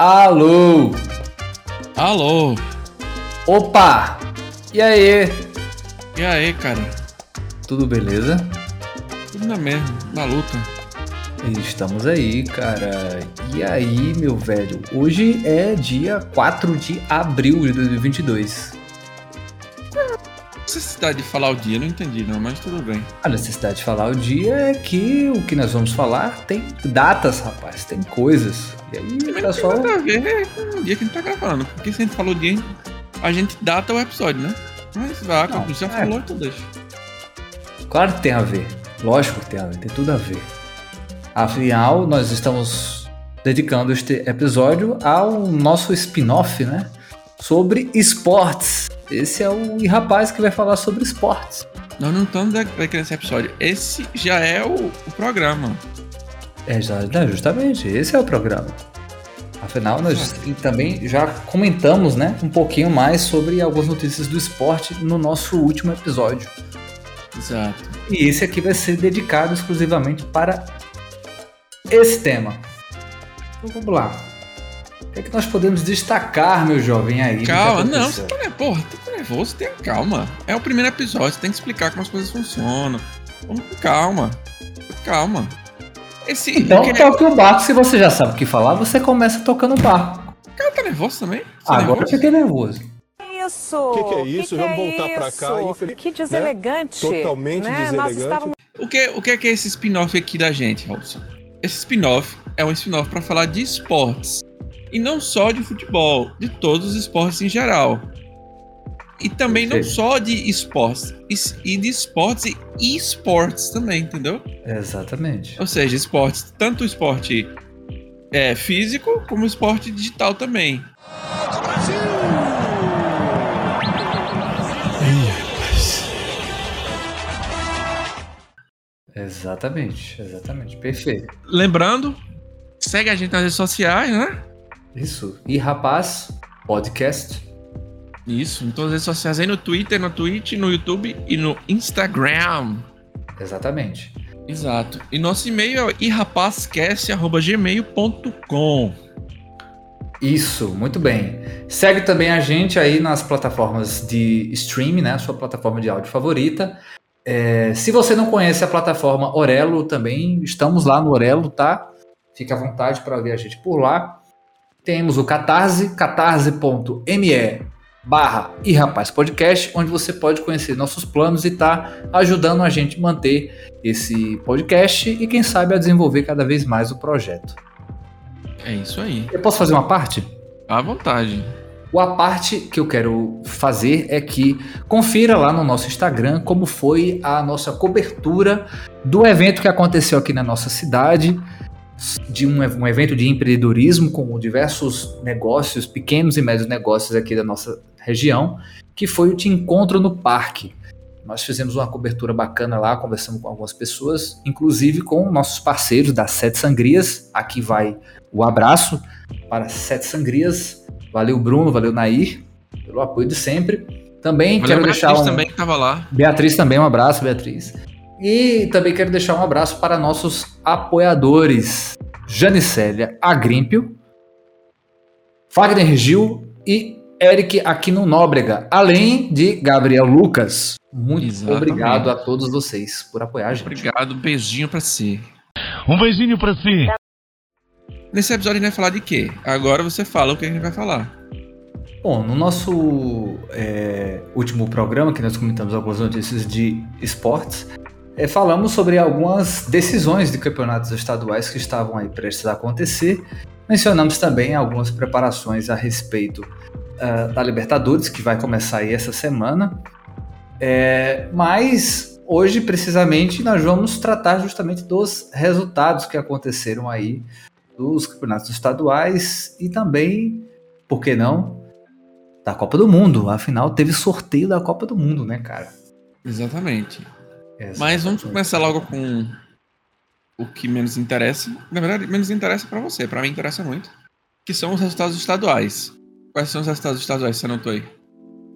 Alô! Alô! Opa! E aí? E aí, cara? Tudo beleza? Tudo na mesma, na luta. Estamos aí, cara. E aí, meu velho? Hoje é dia 4 de abril de 2022. Necessidade de falar o dia, não entendi não, mas tudo bem. A necessidade de falar o dia é que o que nós vamos falar tem datas, rapaz, tem coisas. E aí, Também não só. tem nada a ver com o dia que a gente tá gravando. Porque se a gente falou o dia, a gente data o episódio, né? Mas vá, Não, já é. falou, então deixa. Claro que tem a ver. Lógico que tem a ver, tem tudo a ver. Afinal, nós estamos dedicando este episódio ao nosso spin-off, né? Sobre esportes. Esse é o rapaz que vai falar sobre esportes. Nós não estamos daquele episódio. Esse já é o, o programa. É, já, não, justamente, esse é o programa. Afinal, nós também já comentamos, né, um pouquinho mais sobre algumas notícias do esporte no nosso último episódio. Exato. E esse aqui vai ser dedicado exclusivamente para esse tema. Então vamos lá. O que é que nós podemos destacar, meu jovem, aí? Calma, não, você tá, porra, tá nervoso, tenha calma. É o primeiro episódio, você tem que explicar como as coisas funcionam. Vamos com calma. Calma. Esse. Então que- toque o barco, se você já sabe o que falar, você começa tocando o barco. cara tá nervoso também? Você tá Agora eu nervoso? fiquei nervoso. Isso! O que que é isso? Que Vamos que é voltar pra cá, infeliz- Que deselegante. Totalmente né? Deselegante. estávamos O que, o que é que é esse spin-off aqui da gente, Robson? Esse spin-off é um spin-off pra falar de esportes. E não só de futebol, de todos os esportes em geral. E também não só de esportes, e- de esportes e esportes também, entendeu? Exatamente. Ou seja, esportes, tanto o esporte é, físico como o esporte digital também. Exatamente, exatamente. Perfeito. Lembrando, segue a gente nas redes sociais, né? Isso. E rapaz, podcast. Isso, em todas as redes sociais aí no Twitter, no Twitch, no YouTube e no Instagram. Exatamente. Exato. E nosso e-mail é irrapazcast.gmail.com. Isso, muito bem. Segue também a gente aí nas plataformas de streaming, né? Sua plataforma de áudio favorita. É, se você não conhece a plataforma Orelo, também estamos lá no Orelo, tá? Fique à vontade para ver a gente por lá. Temos o Catarse, catarse.me barra e rapaz podcast, onde você pode conhecer nossos planos e tá ajudando a gente a manter esse podcast e quem sabe a desenvolver cada vez mais o projeto. É isso aí. Eu posso fazer uma parte? À vontade. O a parte que eu quero fazer é que confira lá no nosso Instagram como foi a nossa cobertura do evento que aconteceu aqui na nossa cidade, de um, um evento de empreendedorismo com diversos negócios, pequenos e médios negócios aqui da nossa região, que foi o Te Encontro no Parque. Nós fizemos uma cobertura bacana lá, conversamos com algumas pessoas, inclusive com nossos parceiros da Sete Sangrias. Aqui vai o abraço para Sete Sangrias. Valeu, Bruno, valeu, Nair, pelo apoio de sempre. Também Valeu, quero deixar Beatriz um... também que tava lá. Beatriz também, um abraço, Beatriz. E também quero deixar um abraço para nossos apoiadores: Janicélia Agrímpio, Wagner Gil e Eric Aquino Nóbrega, além de Gabriel Lucas. Muito Exatamente. obrigado a todos vocês por apoiar a gente. Obrigado, beijinho pra si. Um beijinho pra si. Nesse episódio a gente vai falar de quê? Agora você fala o que a gente vai falar. Bom, no nosso é, último programa, que nós comentamos algumas notícias de esportes, é, falamos sobre algumas decisões de campeonatos estaduais que estavam aí prestes a acontecer. Mencionamos também algumas preparações a respeito ah, da Libertadores, que vai começar aí essa semana. É, mas hoje, precisamente, nós vamos tratar justamente dos resultados que aconteceram aí dos campeonatos estaduais e também, por que não, da Copa do Mundo. Afinal, teve sorteio da Copa do Mundo, né, cara? Exatamente. Exatamente. Mas vamos começar logo com o que menos interessa. Na verdade, menos interessa pra você, pra mim interessa muito. Que são os resultados estaduais. Quais são os resultados estaduais que você anotou aí?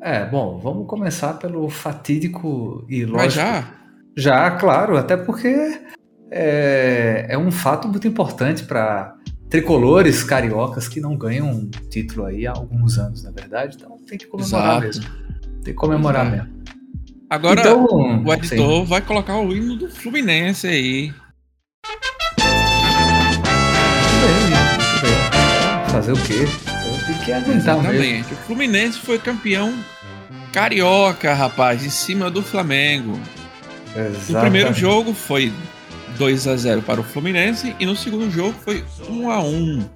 É, bom, vamos começar pelo fatídico e lógico. Mas já? Já, claro, até porque é, é um fato muito importante para tricolores cariocas que não ganham um título aí há alguns anos, na verdade. Então tem que comemorar Exato. mesmo. Tem que comemorar Exato. mesmo. Agora então, o editor sim. vai colocar o hino do Fluminense aí. Fazer o quê? Tem que aguentar mesmo. O Fluminense foi campeão carioca, rapaz, em cima do Flamengo. Exatamente. O primeiro jogo foi 2 a 0 para o Fluminense e no segundo jogo foi 1 a 1.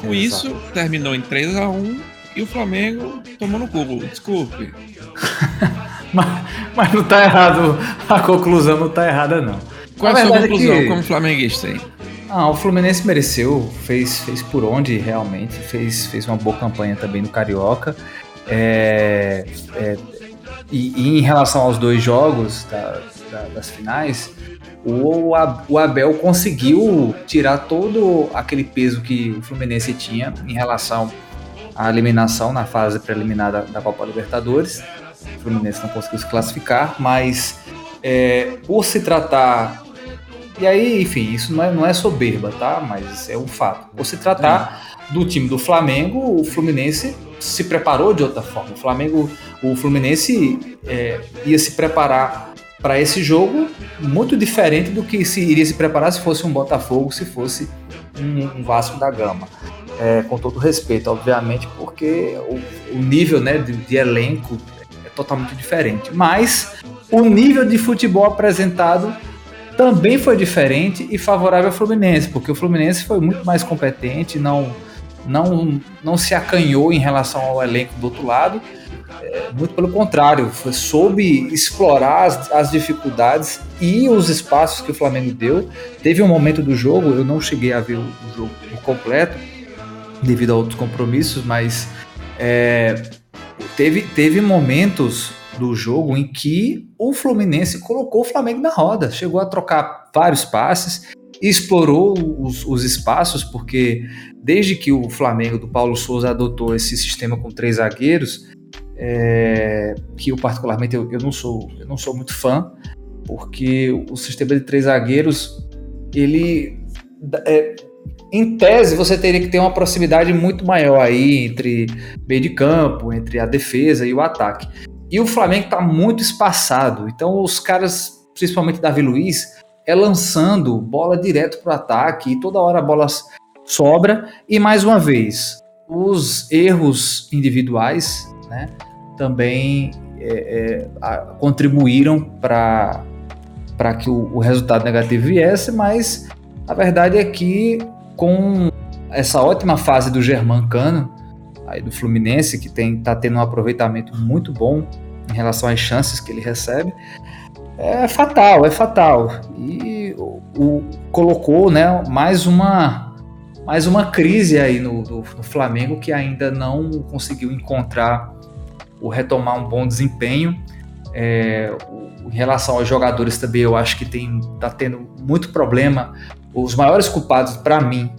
Com Exato. isso, terminou em 3 a 1 e o Flamengo tomou no cu. Desculpe. mas, mas não tá errado. A conclusão não tá errada, não. Qual a, a sua conclusão é que... como flamenguista aí? Ah, o Fluminense mereceu, fez, fez por onde realmente, fez, fez uma boa campanha também no Carioca. É, é, e, e, em relação aos dois jogos da, da, das finais, o, o Abel conseguiu tirar todo aquele peso que o Fluminense tinha em relação à eliminação na fase preliminar da, da Copa Libertadores. O Fluminense não conseguiu se classificar, mas é, por se tratar e aí, enfim, isso não é, não é soberba, tá? Mas é um fato. Por se tratar do time do Flamengo, o Fluminense se preparou de outra forma. O Flamengo, o Fluminense é, ia se preparar para esse jogo muito diferente do que se iria se preparar se fosse um Botafogo, se fosse um, um Vasco da Gama. É, com todo respeito, obviamente, porque o, o nível né, de, de elenco é totalmente diferente. Mas o nível de futebol apresentado também foi diferente e favorável ao Fluminense, porque o Fluminense foi muito mais competente, não, não, não se acanhou em relação ao elenco do outro lado, é, muito pelo contrário, foi, soube explorar as, as, dificuldades e os espaços que o Flamengo deu. Teve um momento do jogo, eu não cheguei a ver o, o jogo completo, devido a outros compromissos, mas é, teve, teve momentos do jogo em que o Fluminense colocou o Flamengo na roda, chegou a trocar vários passes, explorou os, os espaços, porque desde que o Flamengo do Paulo Souza adotou esse sistema com três zagueiros, é, que eu particularmente eu, eu, não sou eu não sou muito fã, porque o sistema de três zagueiros ele é, em tese, você teria que ter uma proximidade muito maior aí entre meio de campo, entre a defesa e o ataque. E o Flamengo está muito espaçado. Então, os caras, principalmente Davi Luiz, é lançando bola direto para o ataque e toda hora a bola sobra. E mais uma vez, os erros individuais né, também é, é, contribuíram para que o, o resultado negativo viesse, mas a verdade é que com essa ótima fase do Germancano, aí do Fluminense, que tem, tá tendo um aproveitamento muito bom em relação às chances que ele recebe, é fatal, é fatal. E o, o colocou né, mais uma mais uma crise aí no, no, no, Flamengo que ainda não conseguiu encontrar ou retomar um bom desempenho. É, em relação aos jogadores também, eu acho que tem tá tendo muito problema. Os maiores culpados para mim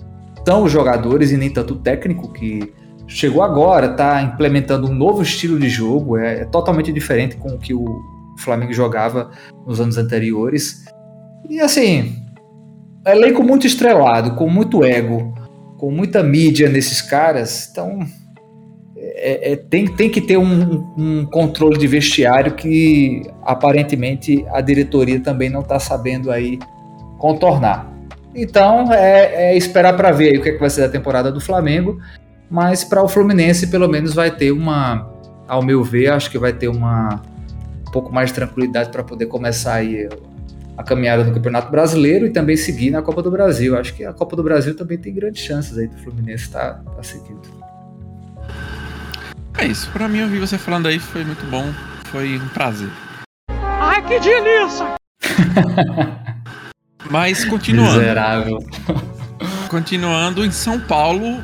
são os jogadores e nem tanto o técnico que chegou agora, está implementando um novo estilo de jogo, é, é, totalmente diferente com o que o Flamengo jogava nos anos anteriores. E assim, elenco muito estrelado, com muito ego, com muita mídia nesses caras, então é, é, tem, tem que ter um, um, controle de vestiário que aparentemente a diretoria também não está sabendo aí contornar. Então é, é esperar para ver o que, é que vai ser a temporada do Flamengo mas para o Fluminense, pelo menos, vai ter uma, ao meu ver, acho que vai ter uma um pouco mais de tranquilidade para poder começar aí a caminhada no Campeonato Brasileiro e também seguir na Copa do Brasil. Acho que a Copa do Brasil também tem grandes chances aí do Fluminense estar tá, tá seguindo. É isso. Para mim, ouvir você falando aí foi muito bom. Foi um prazer. Ai, que delícia! Mas continuando. Miserável. Continuando em São Paulo,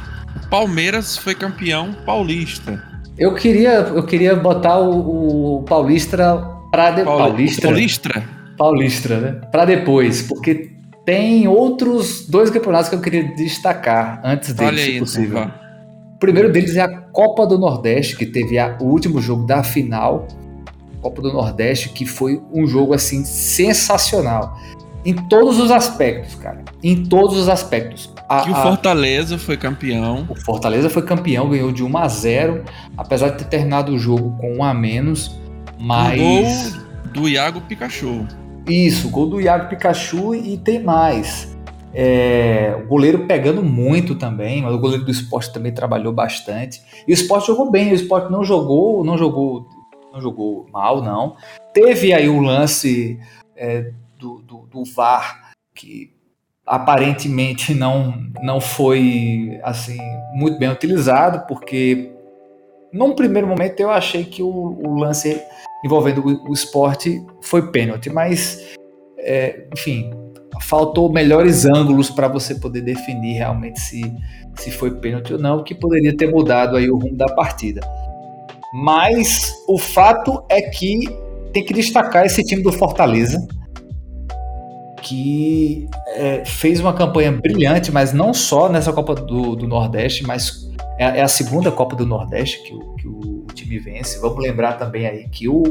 Palmeiras foi campeão paulista. Eu queria, eu queria botar o, o Paulista para de... Paulista. Paulista. Paulista, né? Para depois, porque tem outros dois campeonatos que eu queria destacar antes deles, Olha aí, se então, possível. Então, o primeiro deles é a Copa do Nordeste, que teve a, o último jogo da final, Copa do Nordeste, que foi um jogo assim sensacional. Em todos os aspectos, cara. Em todos os aspectos. A, que o Fortaleza a... foi campeão. O Fortaleza foi campeão, ganhou de 1 a 0 apesar de ter terminado o jogo com 1 a menos. Mas. Gol do Iago Pikachu. Isso, gol do Iago Pikachu e tem mais. É, o goleiro pegando muito também, mas o goleiro do esporte também trabalhou bastante. E o esporte jogou bem, o esporte não jogou, não jogou, não jogou mal, não. Teve aí o lance é, do, VAR que aparentemente não, não foi assim muito bem utilizado, porque num primeiro momento eu achei que o, o lance envolvendo o, o esporte foi pênalti, mas é, enfim, faltou melhores ângulos para você poder definir realmente se, se foi pênalti ou não, que poderia ter mudado aí o rumo da partida. Mas o fato é que tem que destacar esse time do Fortaleza, que é, fez uma campanha brilhante, mas não só nessa Copa do, do Nordeste, mas é, é, a segunda Copa do Nordeste que o, que o time vence. Vamos lembrar também aí que o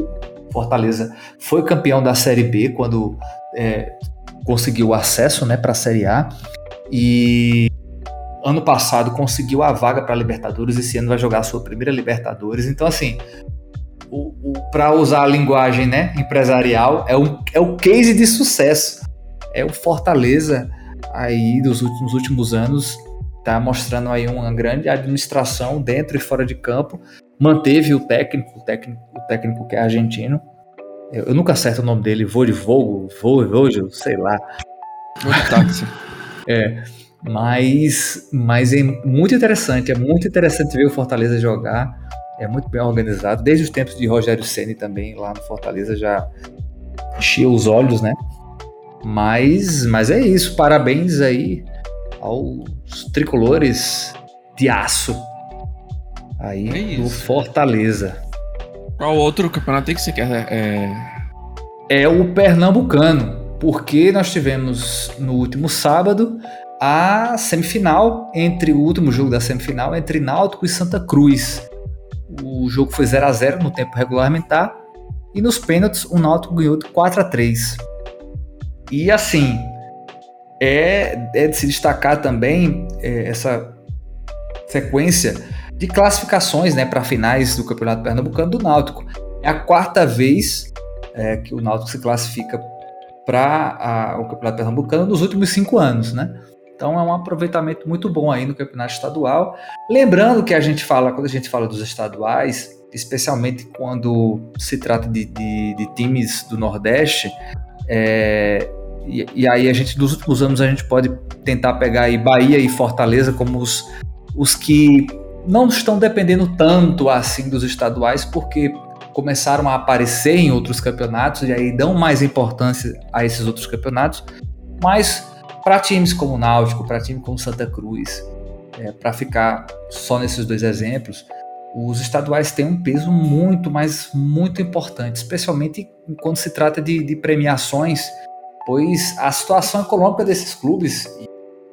Fortaleza foi campeão da Série B quando é, conseguiu acesso né, para a Série A e ano passado conseguiu a vaga para a Libertadores, esse ano vai jogar a sua primeira Libertadores. Então, assim, para usar a linguagem né, empresarial, é, um, é o case de sucesso. É o Fortaleza aí dos últimos, últimos anos, tá mostrando aí uma grande administração dentro e fora de campo. Manteve o técnico, o técnico, o técnico que é argentino, eu, eu nunca acerto o nome dele, Vorivogo, Vorivogo, sei lá. táxi. é, mas, mas é muito interessante, é muito interessante ver o Fortaleza jogar. É muito bem organizado. Desde os tempos de Rogério Ceni também, lá no Fortaleza, já enchia os olhos, né? Mas, mas é isso. Parabéns aí aos tricolores de aço aí é do Fortaleza. Qual outro campeonato que você quer? É... é o Pernambucano, porque nós tivemos no último sábado a semifinal entre o último jogo da semifinal entre Náutico e Santa Cruz. O jogo foi 0 a 0 no tempo regulamentar e nos pênaltis o Náutico ganhou de 4 a 3. E assim, é, é de se destacar também é, essa sequência de classificações né, para finais do Campeonato Pernambucano do Náutico. É a quarta vez é, que o Náutico se classifica para o Campeonato Pernambucano nos últimos cinco anos, né? Então é um aproveitamento muito bom aí no Campeonato Estadual. Lembrando que a gente fala, quando a gente fala dos estaduais, especialmente quando se trata de, de, de times do Nordeste, é, e, e, aí a gente, nos últimos anos, a gente pode tentar pegar aí Bahia e Fortaleza como os, os que não estão dependendo tanto assim dos estaduais, porque começaram a aparecer em outros campeonatos e aí dão mais importância a esses outros campeonatos. Mas para times como Náutico, para times como Santa Cruz, é, para ficar só nesses dois exemplos, os estaduais têm um peso muito, mas muito importante, especialmente quando se trata de, de premiações, pois a situação econômica desses clubes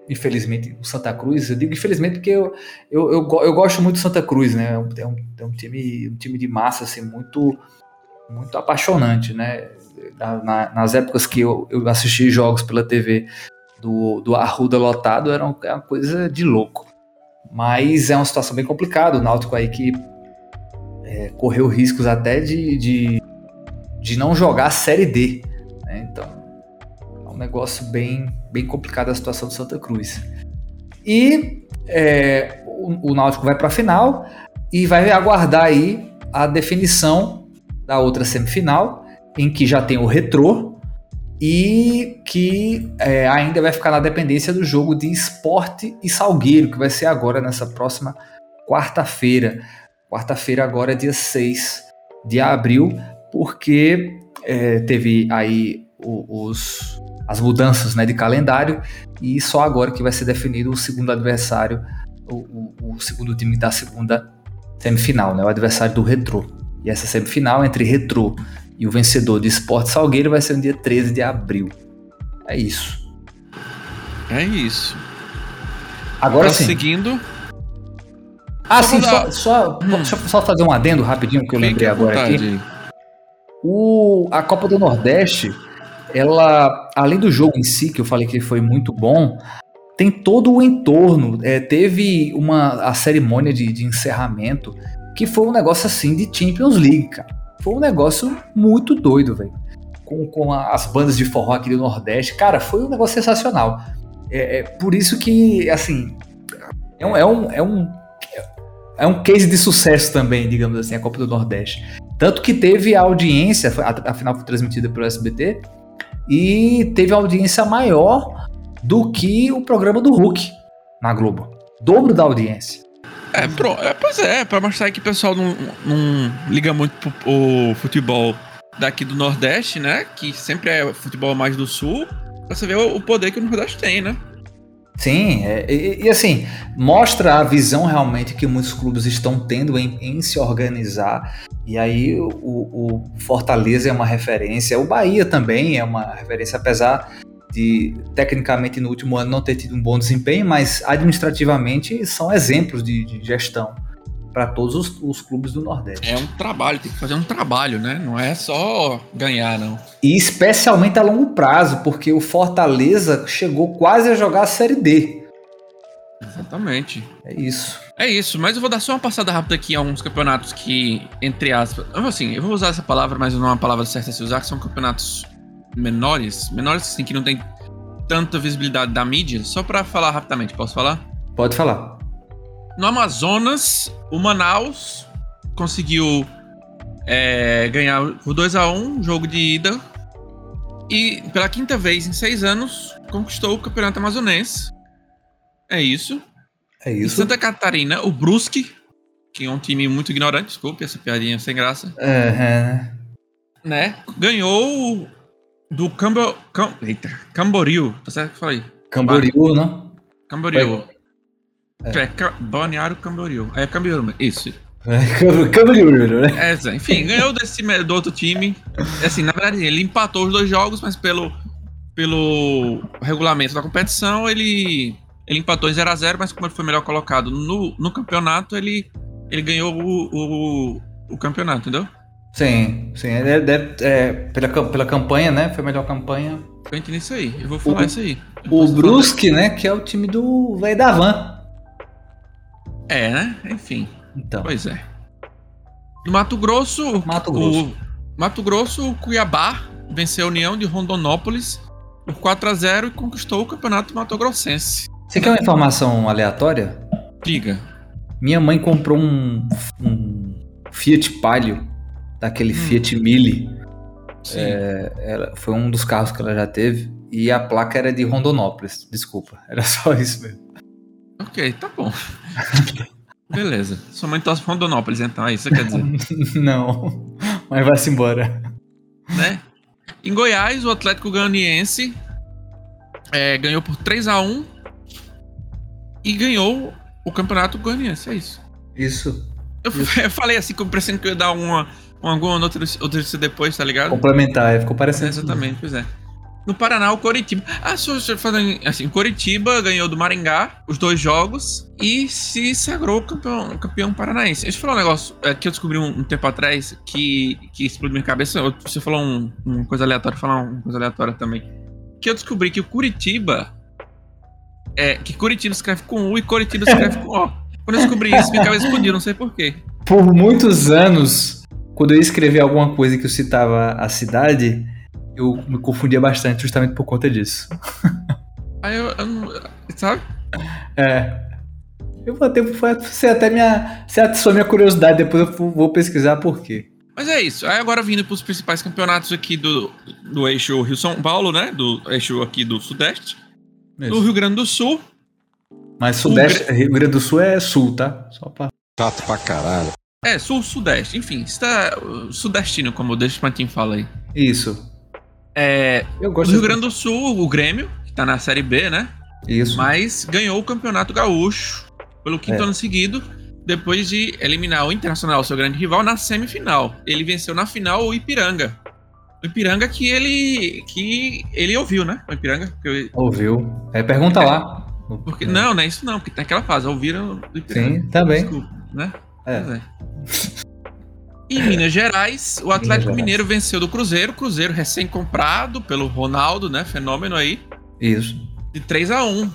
infelizmente, o Santa Cruz. Eu digo infelizmente porque eu, eu, eu, eu gosto muito do Santa Cruz, né? É um, é um, é um, time, um time de massa assim, muito, muito apaixonante, né? Na, na, nas épocas que eu, eu assisti jogos pela TV do, do Arruda lotado, era uma, uma coisa de louco. Mas é uma situação bem complicada. O Náutico aí que é, correu riscos até de, de, de não jogar a Série D. Né? Então, negócio bem, bem complicado a situação do Santa Cruz. E é, o, o Náutico vai para a final e vai aguardar aí a definição da outra semifinal, em que já tem o retrô e que é, ainda vai ficar na dependência do jogo de esporte e Salgueiro, que vai ser agora nessa próxima quarta-feira. Quarta-feira agora é dia 6 de abril, porque é, teve aí os, as mudanças né, de calendário e só agora que vai ser definido o segundo adversário, o, o, o segundo time da segunda semifinal, né, o adversário do Retrô. E essa semifinal entre Retrô e o vencedor de Esporte Salgueiro vai ser no dia 13 de abril. É isso. É isso. Agora sim. seguindo. Ah, sim, só, só, hum. deixa eu só fazer um adendo rapidinho que eu lembrei agora aqui. O, a Copa do Nordeste ela, além do jogo em si, que eu falei que foi muito bom, tem todo o entorno. É, teve uma a cerimônia de, de encerramento que foi um negócio assim de Champions League, cara. Foi um negócio muito doido, velho. Com, com as bandas de forró aqui do Nordeste. Cara, foi um negócio sensacional. É, é por isso que, assim, é um, é um, é um é um case de sucesso também, digamos assim, a Copa do Nordeste. Tanto que teve a audiência, a, final foi transmitida pelo SBT, e teve audiência maior do que o programa do Hulk na Globo. Dobro da audiência. É, pro, é pois é, pra mostrar que o pessoal não, não liga muito pro, futebol daqui do Nordeste, né? Que sempre é futebol mais do Sul. Pra você ver o, o poder que o Nordeste tem, né? Sim, é, e, e, assim, mostra a visão realmente que muitos clubes estão tendo em, em se organizar. E aí o, o, Fortaleza é uma referência, o Bahia também é uma referência, apesar de tecnicamente no último ano não ter tido um bom desempenho, mas administrativamente são exemplos de, de gestão para todos os, os, clubes do Nordeste. É um trabalho, tem que fazer um trabalho, né? Não é só ganhar, não. E especialmente a longo prazo, porque o Fortaleza chegou quase a jogar a Série D. Exatamente. É isso. É isso, mas eu vou dar só uma passada rápida aqui a uns campeonatos que, entre aspas. Assim, eu vou usar essa palavra, mas não é uma palavra certa a se usar, que são campeonatos menores. Menores, assim, que não tem tanta visibilidade da mídia. Só para falar rapidamente, posso falar? Pode falar. No Amazonas, o Manaus conseguiu é, ganhar o 2 a 1 jogo de ida. E pela quinta vez em seis anos, conquistou o campeonato amazonense. É isso. É isso. Em Santa Catarina, o Brusque, que é um time muito ignorante, desculpe essa piadinha sem graça. É, é. Né? Ganhou do Cambo... Cam... Eita, Camboriú, tá certo que eu falei? Camboriú, não? Camboriú. É, é Balneário Camboriú. É Camboriú, isso. Camboriú, né? É, enfim, ganhou desse, do outro time. Assim, na verdade, ele empatou os dois jogos, mas pelo, pelo regulamento da competição, ele, ele empatou em 0x0, mas como ele foi melhor colocado no, no campeonato, ele, ele ganhou o, o, o campeonato, entendeu? Sim, sim. É, é, é, pela, pela campanha, né? Foi a melhor campanha. Eu entendi isso aí. Eu vou falar o, isso aí. o Brusque, né? Que é o time do velho da van. É, né? Enfim. Então. Pois é. No Mato Grosso, Mato Grosso. O Mato Grosso, o Cuiabá venceu a União de Rondonópolis por 4 a 0 e conquistou o Campeonato Mato Grossense. Você quer uma informação aleatória? Diga. Minha mãe comprou um, um Fiat Palio, daquele hum. Fiat Mille. É, ela, foi um dos carros que ela já teve. E a placa era de Rondonópolis. Desculpa, era só isso mesmo. Ok, tá bom. Beleza. Sua mãe torce Rondonópolis, então, é isso que quer dizer? Não, mas vai-se embora. Né? Em Goiás, o Atlético Goianiense é, ganhou por 3 a 1 e ganhou o Campeonato Goianiense, é isso. Isso. Eu, isso. eu falei assim, como parecendo que eu ia dar uma, uma alguma notícia depois, tá ligado? Complementar, ficou parecendo. É, exatamente, pois é. No Paraná, o Coritiba. Ah, só falando assim, Coritiba ganhou do Maringá os dois jogos e se sagrou campeão, campeão paranaense. Deixa eu falar um negócio é, que eu descobri um, um, tempo atrás que, que explodiu minha cabeça. Você falou um, uma coisa aleatória, falar uma coisa aleatória também. Que eu descobri que o Curitiba. É, que Curitiba escreve com U e Curitiba escreve com O. Quando eu descobri isso, minha cabeça explodiu, não sei porquê. Por muitos anos, quando eu escrevi alguma coisa que eu citava a cidade eu me confundia bastante justamente por conta disso. Aí eu, eu não, sabe? É. Eu vou ter, você até minha, você atiçou minha curiosidade, depois eu vou pesquisar por quê. Mas é isso. Aí agora vindo para os principais campeonatos aqui do, do eixo Rio-São Paulo, né? Do eixo aqui do Sudeste. Isso. Do Rio Grande do Sul. Mas Sudeste, Rio Grande do Sul é Sul, tá? Só pra... Chato pra caralho. É, Sul-Sudeste. Enfim, está sudestino, como o Pantin fala aí. Isso. É, Eu gosto o Rio Grande do Sul, o Grêmio, que tá na Série B, né? Isso. Mas ganhou o Campeonato Gaúcho pelo quinto é. ano seguido, depois de eliminar o Internacional, seu grande rival, na semifinal. Ele venceu na final o Ipiranga. O Ipiranga que ele que ele ouviu, né? O Ipiranga. Eu... Ouviu. É, pergunta é, lá. Porque, não, não é isso não, porque tem aquela fase, ouviram o Ipiranga. Sim, tá bem. Desculpa, né? É. Em Minas Gerais, o Atlético. Mineiro venceu do Cruzeiro, Cruzeiro recém-comprado pelo Ronaldo, né? Fenômeno aí, Isso. de 3 a 1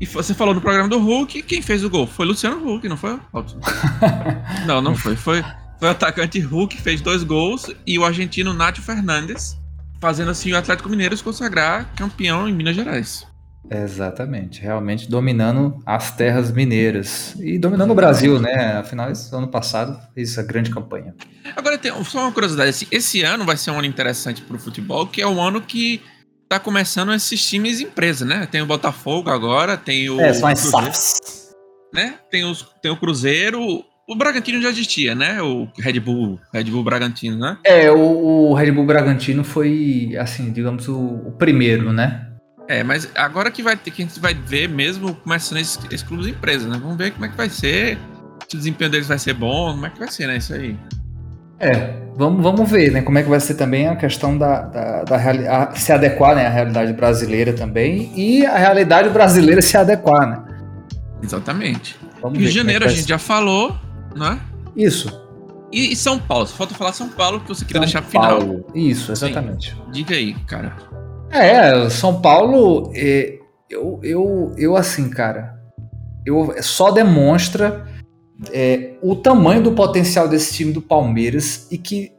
E você falou no programa do Hulk, quem fez o gol? Foi Luciano Huck, não foi? Não, não foi. Foi, foi o atacante Hulk, fez dois gols, e o argentino Nátio Fernandes, fazendo assim o Atlético Mineiro se consagrar campeão em Minas Gerais. Exatamente, realmente dominando as terras mineiras e dominando o Brasil, né? Afinal, esse ano passado fez essa grande campanha. Agora tem só uma curiosidade, assim, esse ano vai ser um ano interessante pro futebol, que é um ano que tá começando esses times empresa, né? Tem o Botafogo agora, tem o É, são as Cruzeiro, SAFs. né? Tem, os, tem o Cruzeiro, o Bragantino já existia, né? O Red Bull, Red Bull Bragantino, né? É, o, o Red Bull Bragantino foi, assim, digamos, o, o primeiro, né? É, mas agora que vai ter que a gente vai ver mesmo começando esses, esses clubes empresas, né? Vamos ver como é que vai ser, se o desempenho deles vai ser bom, como é que vai ser, né? Isso aí. É, vamos, vamos ver, né? Como é que vai ser também a questão da, da, da reali- a- se adequar né, à realidade brasileira também e a realidade brasileira se adequar, né? Exatamente. Vamos Rio de é Janeiro a vai gente já falou, né? Isso. E, e São Paulo, só falta falar São Paulo que você queria São deixar pro final. Paulo. Isso, exatamente. Diga aí, cara. É, São Paulo, é, eu, eu, eu assim, cara, eu só demonstra é, o tamanho do potencial desse time do Palmeiras e que,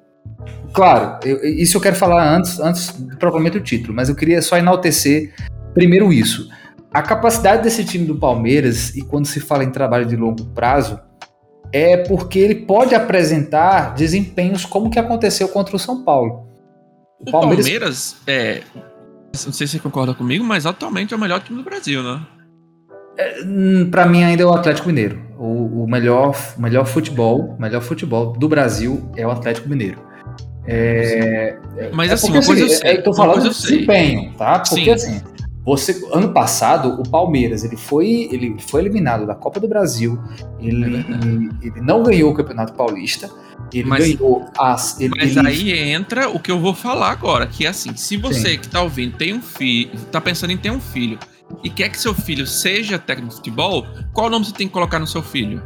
claro, eu- isso eu quero falar antes, antes do propriamente o título, mas eu queria só enaltecer primeiro isso. A capacidade desse time do Palmeiras, e quando se fala em trabalho de longo prazo, é porque ele pode apresentar desempenhos como que aconteceu contra o São Paulo. O Palmeiras, é. Não sei se você concorda comigo, mas atualmente é o melhor time do Brasil, né? Hum, Pra mim ainda é o Atlético Mineiro. O, o melhor, melhor futebol, o melhor futebol do Brasil é o Atlético Mineiro. É, Mas é assim, porque, uma coisa eu sei. eu tô uma falando de sei. desempenho, tá? Porque Sim. assim, você ano passado o Palmeiras ele foi ele foi eliminado da Copa do Brasil. Ele, É ele não ganhou o Campeonato Paulista. Ele Mas- ganhou as. Ele, Mas ele- aí entra o que eu vou falar agora, que é assim, se você que tá ouvindo tem um filho, tá pensando em ter um filho e quer que seu filho seja técnico de futebol, qual nome você tem que colocar no seu filho?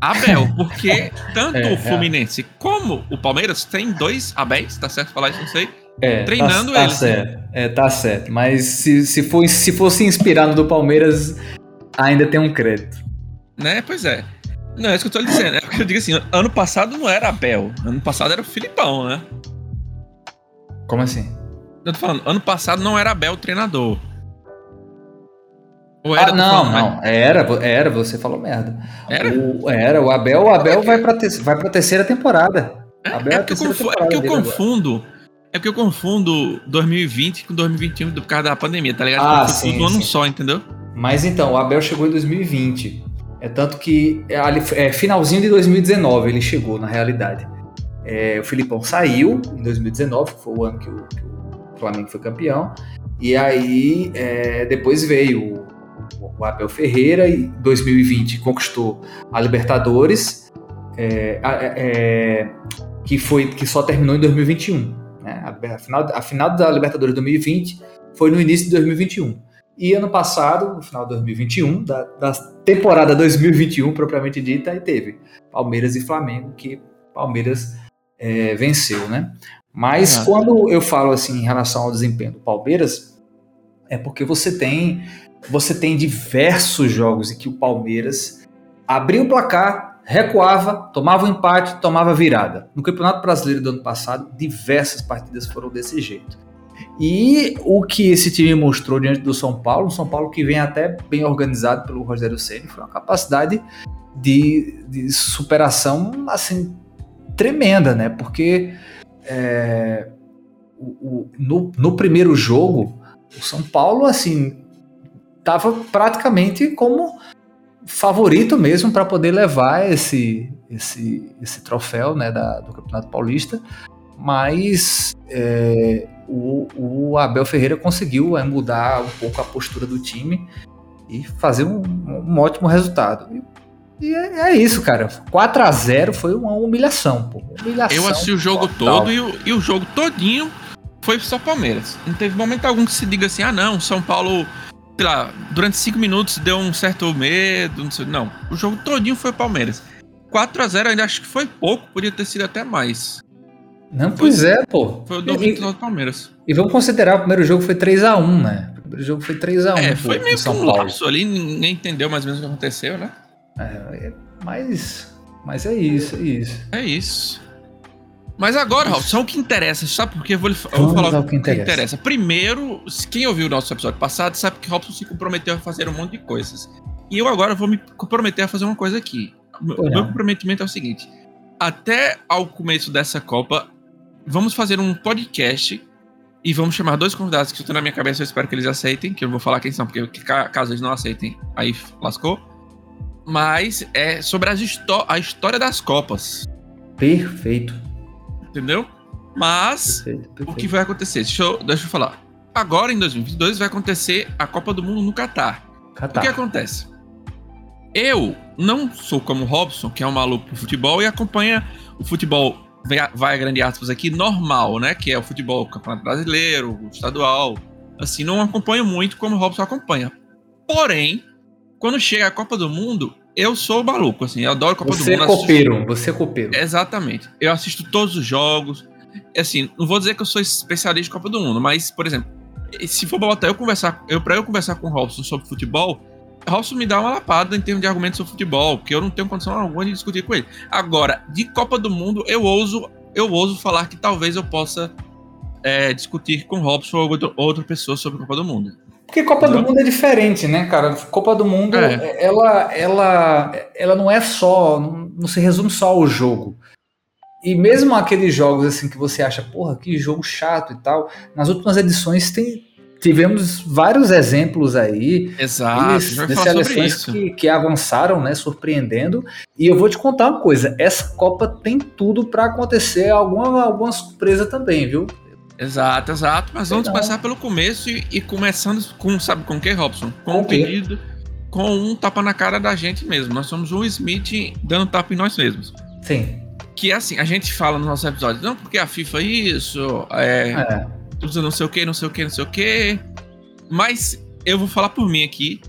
Abel, porque tanto É, o Fluminense como o Palmeiras tem dois Abéis, tá certo falar isso, não sei. É, treinando tá, tá eles. certo. É, tá certo. Mas se, se, for, se fosse inspirado do Palmeiras, ainda tem um crédito. Né? Pois é. Não, é isso que eu tô dizendo. É porque eu digo assim, ano passado não era Abel, ano passado era o Filipão, né? Como assim? Eu tô falando, ano passado não era Abel o treinador. Ou Ah, tô não, falando, não. Era, vo- era, você falou merda. Era? O, era, o Abel, o Abel vai pra, te- vai pra terceira temporada. É, Abel é é porque, confu- é temporada porque eu dele agora. confundo. É porque eu confundo 2020 com 2021 por causa da pandemia, tá ligado? Ah, confundo sim, tudo sim. só, entendeu? Mas então, o Abel chegou em 2020. É tanto que é, é finalzinho de 2019 ele chegou, na realidade. É, o Filipão saiu em 2019, que foi o ano que o, que o Flamengo foi campeão. E aí é, depois veio o, o Abel Ferreira e em 2020 conquistou a Libertadores, é, a- é, que foi que só terminou em 2021. Né? A, a final, a final da Libertadores 2020 foi no início de 2021. E ano passado, no final de 2021, da, da temporada 2021 propriamente dita, aí teve Palmeiras e Flamengo, que Palmeiras é, venceu, né? Mas quando eu falo assim em relação ao desempenho do Palmeiras, é porque você tem você tem diversos jogos em que o Palmeiras abria o placar, recuava, tomava um empate, tomava virada. No Campeonato Brasileiro do ano passado, diversas partidas foram desse jeito. E o que esse time mostrou diante do São Paulo, um São Paulo que vem até bem organizado pelo Rogério Ceni, foi uma capacidade de, de superação assim tremenda, né? Porque é, o- o- no, no primeiro jogo, o São Paulo assim estava praticamente como favorito mesmo para poder levar esse, esse, esse troféu né, da, do Campeonato Paulista, mas é, o, o Abel Ferreira conseguiu é, mudar um pouco a postura do time e fazer um, um ótimo resultado. E, e é, é isso, cara. 4 a 0 foi uma humilhação, pô. Humilhação Eu assisti o jogo total. todo e o, e o jogo todinho foi só Palmeiras. Não teve momento algum que se diga assim, ah não, São Paulo, sei lá, durante cinco minutos deu um certo medo, não sei. Não, o jogo todinho foi Palmeiras. 4x0 ainda acho que foi pouco, podia ter sido até mais. Não, pois é, pô. Foi o domínio do Palmeiras. E vamos considerar, o primeiro jogo foi 3x1, né? O primeiro jogo foi 3x1 É, foi meio que São um Paulo. lapso ali, ninguém entendeu mais ou menos o que aconteceu, né? É, é, mas, mas é isso, é isso. É isso. Mas agora, Ralf, só o que interessa, sabe por quê? Eu vou, eu vou falar ao que interessa. Primeiro, quem ouviu o nosso episódio passado sabe que Robson se comprometeu a fazer um monte de coisas. E eu agora vou me comprometer a fazer uma coisa aqui. O meu- o comprometimento é o seguinte: até ao começo dessa Copa, vamos fazer um podcast e vamos chamar dois convidados que estão na minha cabeça. Eu espero que eles aceitem, que eu não vou falar quem são, porque ca- caso eles não aceitem, aí lascou. Mas é sobre as histó- a história das Copas, Perfeito. entendeu? Mas perfeito, o perfeito. que vai acontecer? Deixa eu, deixa eu falar. Agora, em 2022, vai acontecer a Copa do Mundo no Catar. O que Catar. acontece? Eu não sou como o Robson, que é um maluco pro futebol e acompanha o futebol, vai- a grande aspas aqui, normal, né? Que é o futebol campeonato brasileiro, o estadual. Assim, não acompanho muito como o Robson acompanha. Porém, quando chega a Copa do Mundo, eu sou maluco, assim, eu adoro a Copa Você é do Mundo. assisto- copeiro, você é copeiro. Exatamente. Eu assisto todos os jogos. Assim, não vou dizer que eu sou especialista em Copa do Mundo, mas, por exemplo, se for botar eu conversar, eu para eu conversar com o Robson sobre futebol, o Robson me dá uma lapada em termos de argumentos sobre futebol, porque eu não tenho condição alguma de discutir com ele. Agora, de Copa do Mundo, eu ouso, eu ouso falar que talvez eu possa é, discutir com Robson ou outra, outra pessoa sobre Copa do Mundo. Porque Copa do. Mundo é diferente, né, cara? Copa do Mundo, É. ela, ela, ela não é só, não, não se resume só ao jogo. E mesmo aqueles jogos assim que você acha, porra, que jogo chato e tal, nas últimas edições tem, tivemos vários exemplos aí Exato, de, seleções que, que avançaram, né, surpreendendo. E eu vou te contar uma coisa, essa Copa tem tudo para acontecer alguma, alguma surpresa também, viu? Exato, exato. Mas vamos Então- começar pelo começo e, e começando com, sabe com o que, Robson? Com um o quê? pedido, com um tapa na cara da gente mesmo. Nós somos o Smith dando tapa em nós mesmos. Sim. Que é assim, a gente fala nos nossos episódios, não, porque a FIFA é isso, é, É. não sei o que, não sei o que, não sei o que. Mas eu vou falar por mim aqui.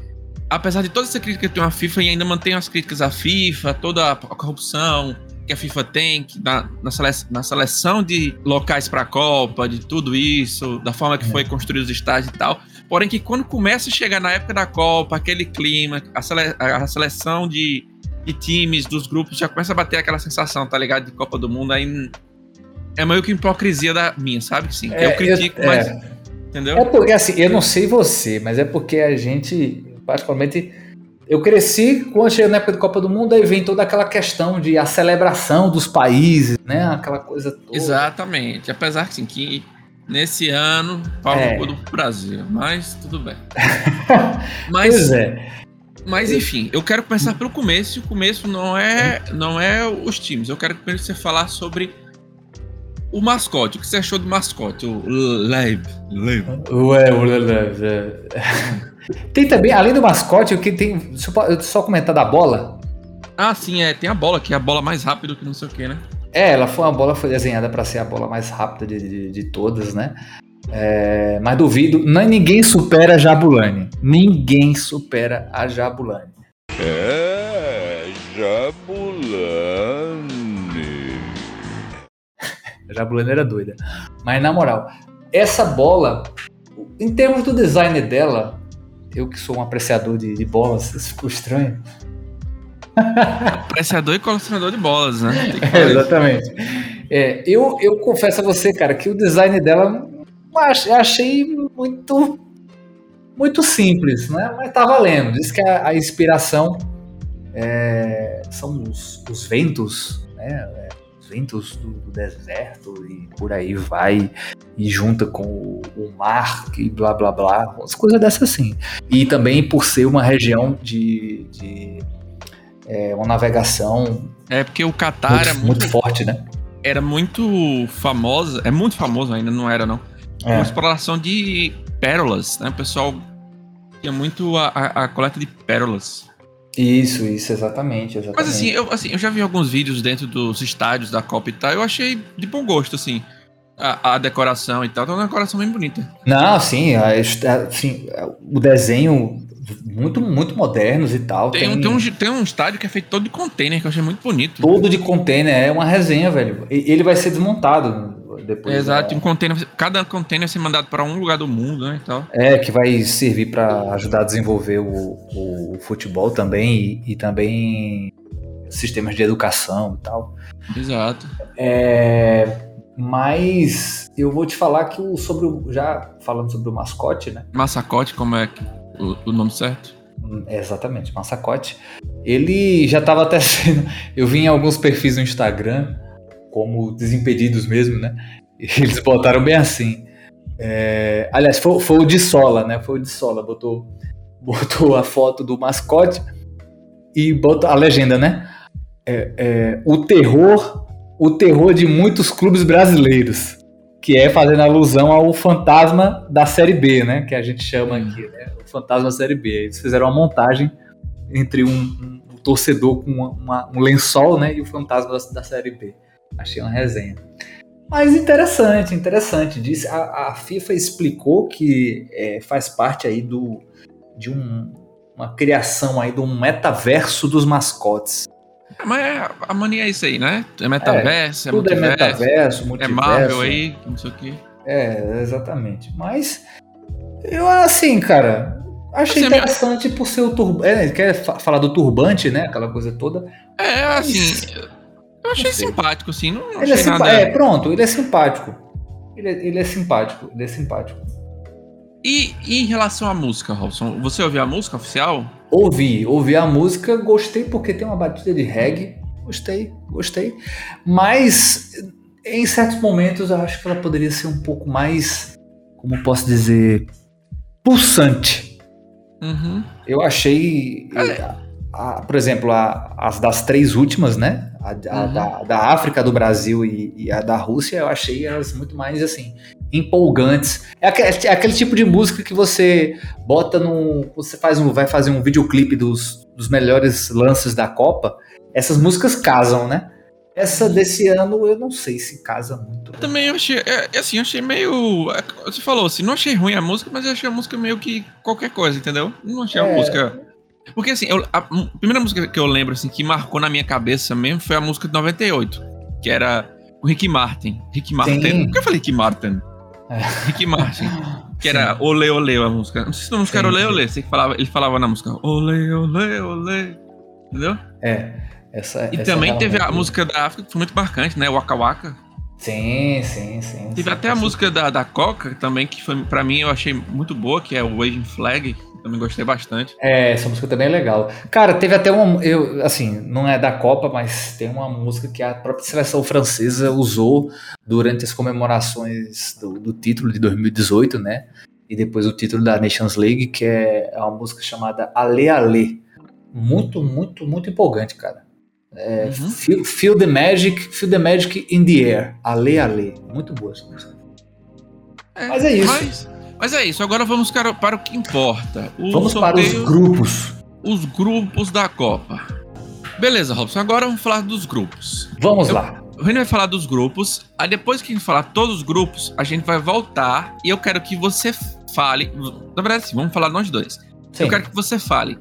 Apesar de toda essa crítica que eu tenho à FIFA e ainda mantenho as críticas à FIFA, toda a corrupção que a FIFA tem que na, na, sele- na seleção de locais para a Copa, de tudo isso, da forma que É. foi construído os estádios e tal. Porém, que quando começa a chegar na época da Copa, aquele clima, a, sele- a seleção de, de times, dos grupos, já começa a bater aquela sensação, tá ligado? De Copa do Mundo, aí é meio que hipocrisia da minha, sabe? Sim, É, eu critico, eu- mas. é. Entendeu? É porque, assim, eu não sei você, mas é porque a gente, particularmente, eu cresci quando chega na época de Copa do Mundo, aí vem toda aquela questão de a celebração dos países, né? Aquela coisa toda. Exatamente. Apesar que, sim, que nesse ano, pau É. do Brasil. Mas tudo bem. Pois Mas, é. mas enfim, eu quero começar pelo começo. E o começo não é, não é os times. Eu quero primeiro você falar sobre o mascote. O que você achou do mascote? O Leib. Leib. Ué, ué, ué, ué. Tem também, além do mascote, o que tem. Deixa eu só comentar da bola. Ah, sim, é. Tem a bola, que é a bola mais rápida que não sei o que, né? É, ela foi uma bola foi desenhada para ser a bola mais rápida de, de, de todas, né? É, mas duvido, não, ninguém supera a Jabulani. Ninguém supera a Jabulani. É, Jabulani. Jabulani era doida. Mas na moral, essa bola, em termos do design dela, eu que sou um apreciador de, de bolas, isso ficou estranho. Apreciador e colecionador de bolas, né? É, exatamente. É, eu, eu confesso a você, cara, que o design dela eu ach- eu achei muito muito simples, né? Mas tá valendo. Diz que a, a inspiração é, são os, os ventos, né? Os ventos do, do deserto e por aí vai e junta com o, o mar e blá blá blá, umas coisas dessas assim. E também por ser uma região de, de é, uma navegação É porque o Qatar muito, é muito muito forte, né? era muito famosa, é muito famoso ainda, não era não. É. Uma exploração de pérolas, né? O pessoal tinha muito a, a- a coleta de pérolas. Isso, isso, exatamente, exatamente. Mas assim eu, assim, eu já vi alguns vídeos dentro dos estádios da Copa e tal, eu achei de bom gosto, assim, a, a decoração e tal, tá uma decoração bem bonita. Não, sim, a- assim, o desenho muito, muito modernos e tal. Tem, um, tem, um, tem um estádio que é feito todo de container, que eu achei muito bonito. Todo de container, é uma resenha, velho. Ele vai ser desmontado depois. Exato, né? um container, cada container ser mandado para um lugar do mundo, né, e tal. É, que vai servir para ajudar a desenvolver o, o futebol também e, e também sistemas de educação e tal. Exato. É, mas eu vou te falar que o, sobre o. Já falando sobre o mascote, né? Massacote, como é que- o, o nome certo? Hum, Exatamente, massacote. Ele já estava até sendo. Eu vi em alguns perfis no Instagram, como Desimpedidos mesmo, né? Eles botaram bem assim. É, aliás, foi, foi o de Sola, né? Foi o de Sola. Botou, botou a foto do mascote e botou a legenda, né? É, é, o terror, o terror de muitos clubes brasileiros, que é fazendo alusão ao fantasma da Série B, né? Que a gente chama aqui, né? O fantasma da Série B. Eles fizeram uma montagem entre um, um- um torcedor com uma- uma- um lençol, né? E o fantasma da, da Série B. Achei uma resenha. Mas interessante, interessante. Disse, a, a FIFA explicou que é, faz parte aí do, de um- uma criação aí de um metaverso dos mascotes. Mas é- a mania é isso aí, né? É metaverso, é, Tudo é multiverso, metaverso, é multiverso. Marvel aí, não sei o que. É, exatamente. Mas eu assim, cara, achei Assim, a minha- interessante por ser o turbante. É, quer fa- falar do turbante, né? Aquela coisa toda. É, assim, eu achei simpático, assim, não, Ele é, simpa- é, pronto, ele é simpático. Ele é, ele é simpático, ele é simpático. E, e em relação à música, Robson, você ouviu a música oficial? Ouvi, ouvi a música, gostei porque tem uma batida de reggae. Gostei, gostei. Mas em certos momentos eu acho que ela poderia ser um pouco mais, como posso dizer, pulsante. Uhum. Eu achei, a- a- por exemplo, a- as das três últimas, né? A, a Uhum. da, da África, do Brasil e, e a da Rússia, eu achei elas muito mais assim empolgantes. É aquele, é aquele tipo de música que você bota no, você faz um, vai fazer um videoclipe dos, dos melhores lances da Copa. Essas músicas casam, né? Essa desse ano eu não sei se casa muito. Também eu achei, é, é assim, eu achei meio... é, Você falou assim, não achei ruim a música, mas eu achei a música meio que qualquer coisa, entendeu? Não achei a É. música... Porque assim, eu- a, a primeira música que eu lembro, assim, que marcou na minha cabeça mesmo foi a música de 98, que era o Rick Martin. Rick Martin. Sim. Por que eu falei Rick Martin? É. Rick Martin. Que era Ole Ole a música. Não sei se a música era Sim, Ole sim. Ole. Sei que falava, ele falava na música Ole Ole Ole. Entendeu? É. Essa, E essa também é teve a música da África que foi muito marcante, né? Waka Waka. Sim, sim, sim. Teve sim, até a música da, da Coca também, que foi, pra mim eu achei muito boa, que é o Waving Flag. Também gostei bastante. É, essa música também é legal. Cara, teve até uma. Eu, assim, não é da Copa, mas tem uma música que a própria seleção francesa usou durante as comemorações do, do título de 2018, né? E depois o título da Nations League, que é uma música chamada Ale Ale. Muito, muito, muito empolgante, cara. É, Uhum. feel, feel the Magic, Feel the Magic in the Air. Ale Ale. Muito boa essa música. Mas é isso. Mas, mas é isso, agora vamos para, o que importa. O Vamos para os sorteio- grupos. os grupos da Copa. Beleza, Robson, agora vamos falar dos grupos. Vamos Eu- lá. O Renan vai falar dos grupos, aí depois que a gente falar todos os grupos, a gente vai voltar e eu quero que você fale. Na verdade, sim, vamos falar nós dois. Sim. Eu quero que você fale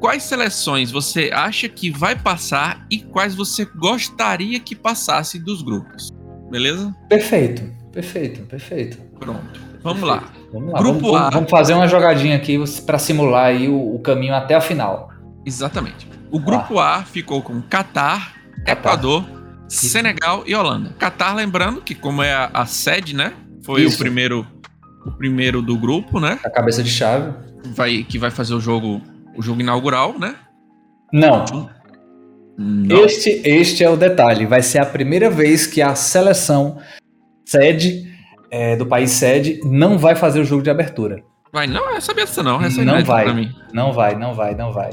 quais seleções você acha que vai passar e quais você gostaria que passasse dos grupos. Beleza? Perfeito, perfeito, perfeito. Pronto. Vamos lá. Vamos lá, Grupo vamos, A. vamos- fazer uma jogadinha aqui para simular aí o, o caminho até a final. Exatamente. O grupo A ficou com Catar, Catar. Equador, Senegal e Holanda. Catar, lembrando que como é a, a sede, né? Foi Isso. o primeiro o primeiro do grupo, né? A cabeça de chave. Vai que vai fazer o jogo o jogo inaugural, né? Não, Não. este, este é o detalhe. Vai ser a primeira vez que a seleção sede é, do país sede não vai fazer o jogo de abertura. Vai, não, essa dessa não, essa é Não vai. pra mim. Não vai, não vai, não vai.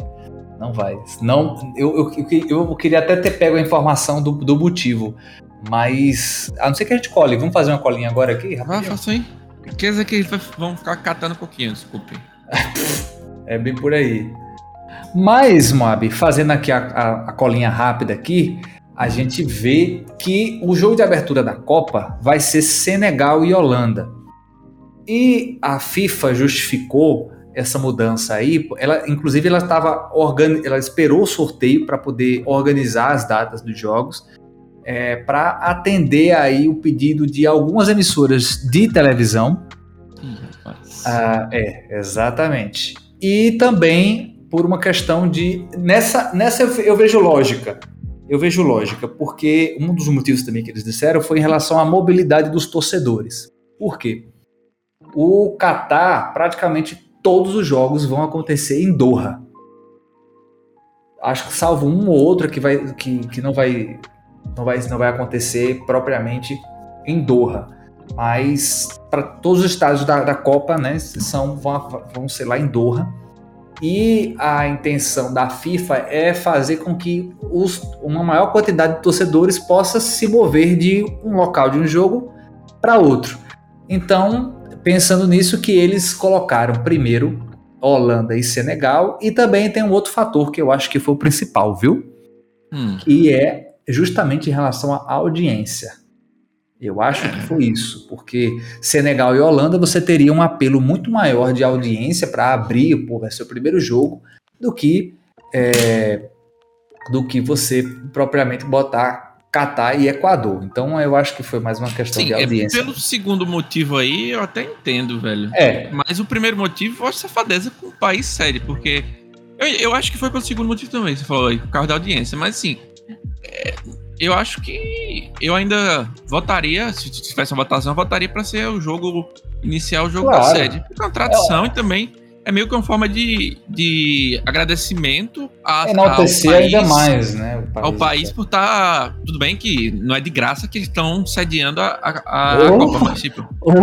Não vai. Não, eu, eu, eu, eu queria até ter pego a informação do, do motivo. Mas, a não ser que a gente cole. Vamos fazer uma colinha agora aqui? Vai, rapidinho? faça aí. Quer dizer que eles vai- vão ficar catando um pouquinho, desculpe. É bem por aí. Mas, Moab, fazendo aqui a, a- a colinha rápida aqui, a gente vê que o jogo de abertura da Copa vai ser Senegal e Holanda. E a FIFA justificou essa mudança aí. Ela, inclusive, ela estava ela esperou o sorteio para poder organizar as datas dos jogos, é, para atender aí o pedido de algumas emissoras de televisão. Ah, é, exatamente. E também por uma questão de nessa nessa eu vejo lógica. Eu vejo lógica, porque um dos motivos também que eles disseram foi em relação à mobilidade dos torcedores. Por quê? O Catar, praticamente todos os jogos vão acontecer em Doha. Acho que salvo um ou outro que, vai, que, que não, vai, não, vai, não vai acontecer propriamente em Doha. Mas para todos os estádios da, da Copa né, são, vão, vão ser lá em Doha. E a intenção da FIFA é fazer com que os, uma maior quantidade de torcedores possa se mover de um local de um jogo para outro. Então, pensando nisso, que eles colocaram primeiro Holanda e Senegal, e também tem um outro fator que eu acho que foi o principal, viu? Hum. Que é justamente em relação à audiência. Eu acho que foi isso, porque Senegal e Holanda você teria um apelo muito maior de audiência para abrir, pô, vai ser o primeiro jogo, do que é, do que você propriamente botar Catar e Equador. Então eu acho que foi mais uma questão Sim, de é, audiência. É, pelo segundo motivo aí, eu até entendo, velho. É. Mas o primeiro motivo foi safadeza com o país sério, porque. Eu, eu acho que foi pelo segundo motivo também, você falou aí, por causa da audiência. Mas assim, é, eu acho que eu ainda votaria, se tivesse uma votação, eu votaria para ser o jogo inicial, o jogo claro. da sede. Porque é uma tradição é. e também é meio que uma forma de, de agradecimento a, Enaltecer ao país, ainda mais, né? País, ao país por estar. Tá, tudo bem que não é de graça que eles estão sediando a, a, a oh, Copa, mas tipo. Oh,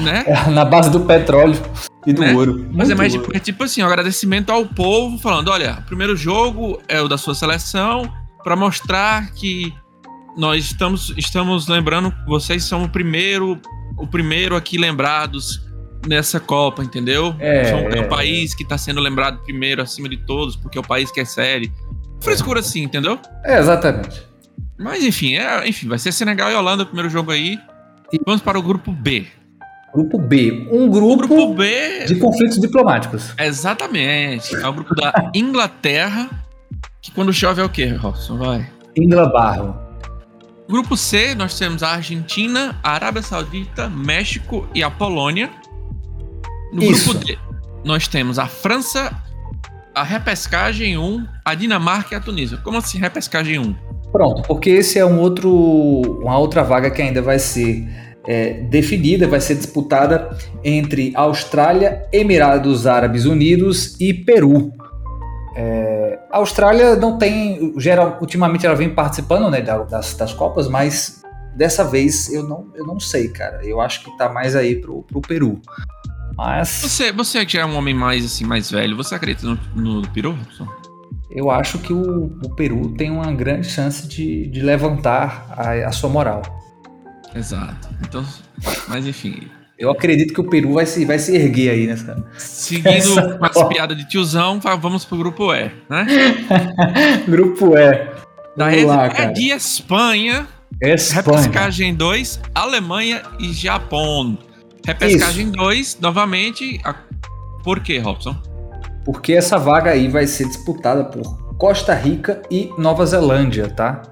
né? É na base do petróleo e do né? ouro. Mas é mais é tipo assim, um agradecimento ao povo, falando: olha, o primeiro jogo é o da sua seleção, para mostrar que nós estamos, estamos lembrando vocês são o primeiro, o primeiro aqui lembrados nessa Copa, entendeu? É, é o país que tá sendo lembrado primeiro acima de todos, porque é o país que é série. Frescura assim, entendeu? É, exatamente. Mas enfim, é, enfim, vai ser Senegal e Holanda o primeiro jogo aí. E vamos para o grupo B. Grupo B. Um grupo, grupo B... de conflitos diplomáticos. Exatamente. É o grupo da Inglaterra, que quando chove é o quê, Robson? Vai. Inglabarro. Grupo C, nós temos a Argentina, a Arábia Saudita, México e a Polônia. No Isso. grupo D, nós temos a França, a repescagem 1, a Dinamarca e a Tunísia. Como assim repescagem 1? Pronto, porque esse é um outro, uma outra vaga que ainda vai ser é, definida, vai ser disputada entre Austrália, Emirados Árabes Unidos e Peru. É, a Austrália não tem, geral, ultimamente ela vem participando né, das, das Copas, mas dessa vez eu não, eu não sei, cara. Eu acho que tá mais aí pro, pro Peru. Mas. Você, você que já é um homem mais assim, mais velho, você acredita no, no Peru? Eu acho que o, o, Peru tem uma grande chance de, de levantar a, a sua moral. Exato. Então, mas enfim. Eu acredito que o Peru vai se, vai se erguer aí nessa. Seguindo com as piadas de tiozão, vamos pro grupo E, né? grupo E. Da lá, é de Espanha. Espanha. Repescagem 2, Alemanha e Japão. Repescagem 2, novamente. A... Por que, Robson? Porque essa vaga aí vai ser disputada por Costa Rica e Nova Zelândia, tá?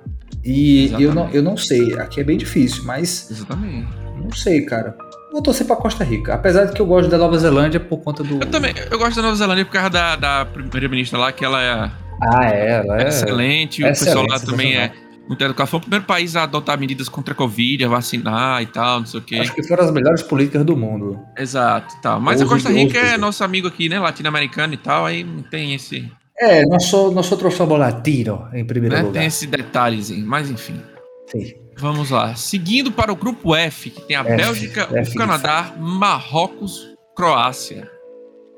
E eu não, eu não sei, aqui é bem difícil, mas. Exatamente. Não sei, cara. Vou torcer pra Costa Rica. Apesar de que eu gosto da Nova Zelândia por conta do. Eu também, eu gosto da Nova Zelândia por causa da, da primeira-ministra lá, que ela é. Ah, é, ela é. Excelente. É o pessoal lá também é muito educado. Foi o primeiro país a adotar medidas contra a Covid, a vacinar e tal, não sei o quê. Acho que foram as melhores políticas do mundo. Exato, tal. Mas a Costa Rica é nosso amigo aqui, né? Latino-americano e tal, aí não tem esse. É, nós, nós outros somos latino em primeiro né? lugar. Tem esse detalhezinho, mas enfim. Sim. Vamos lá. Seguindo para o grupo F, que tem a F, Bélgica, F, o Canadá, Marrocos, Croácia.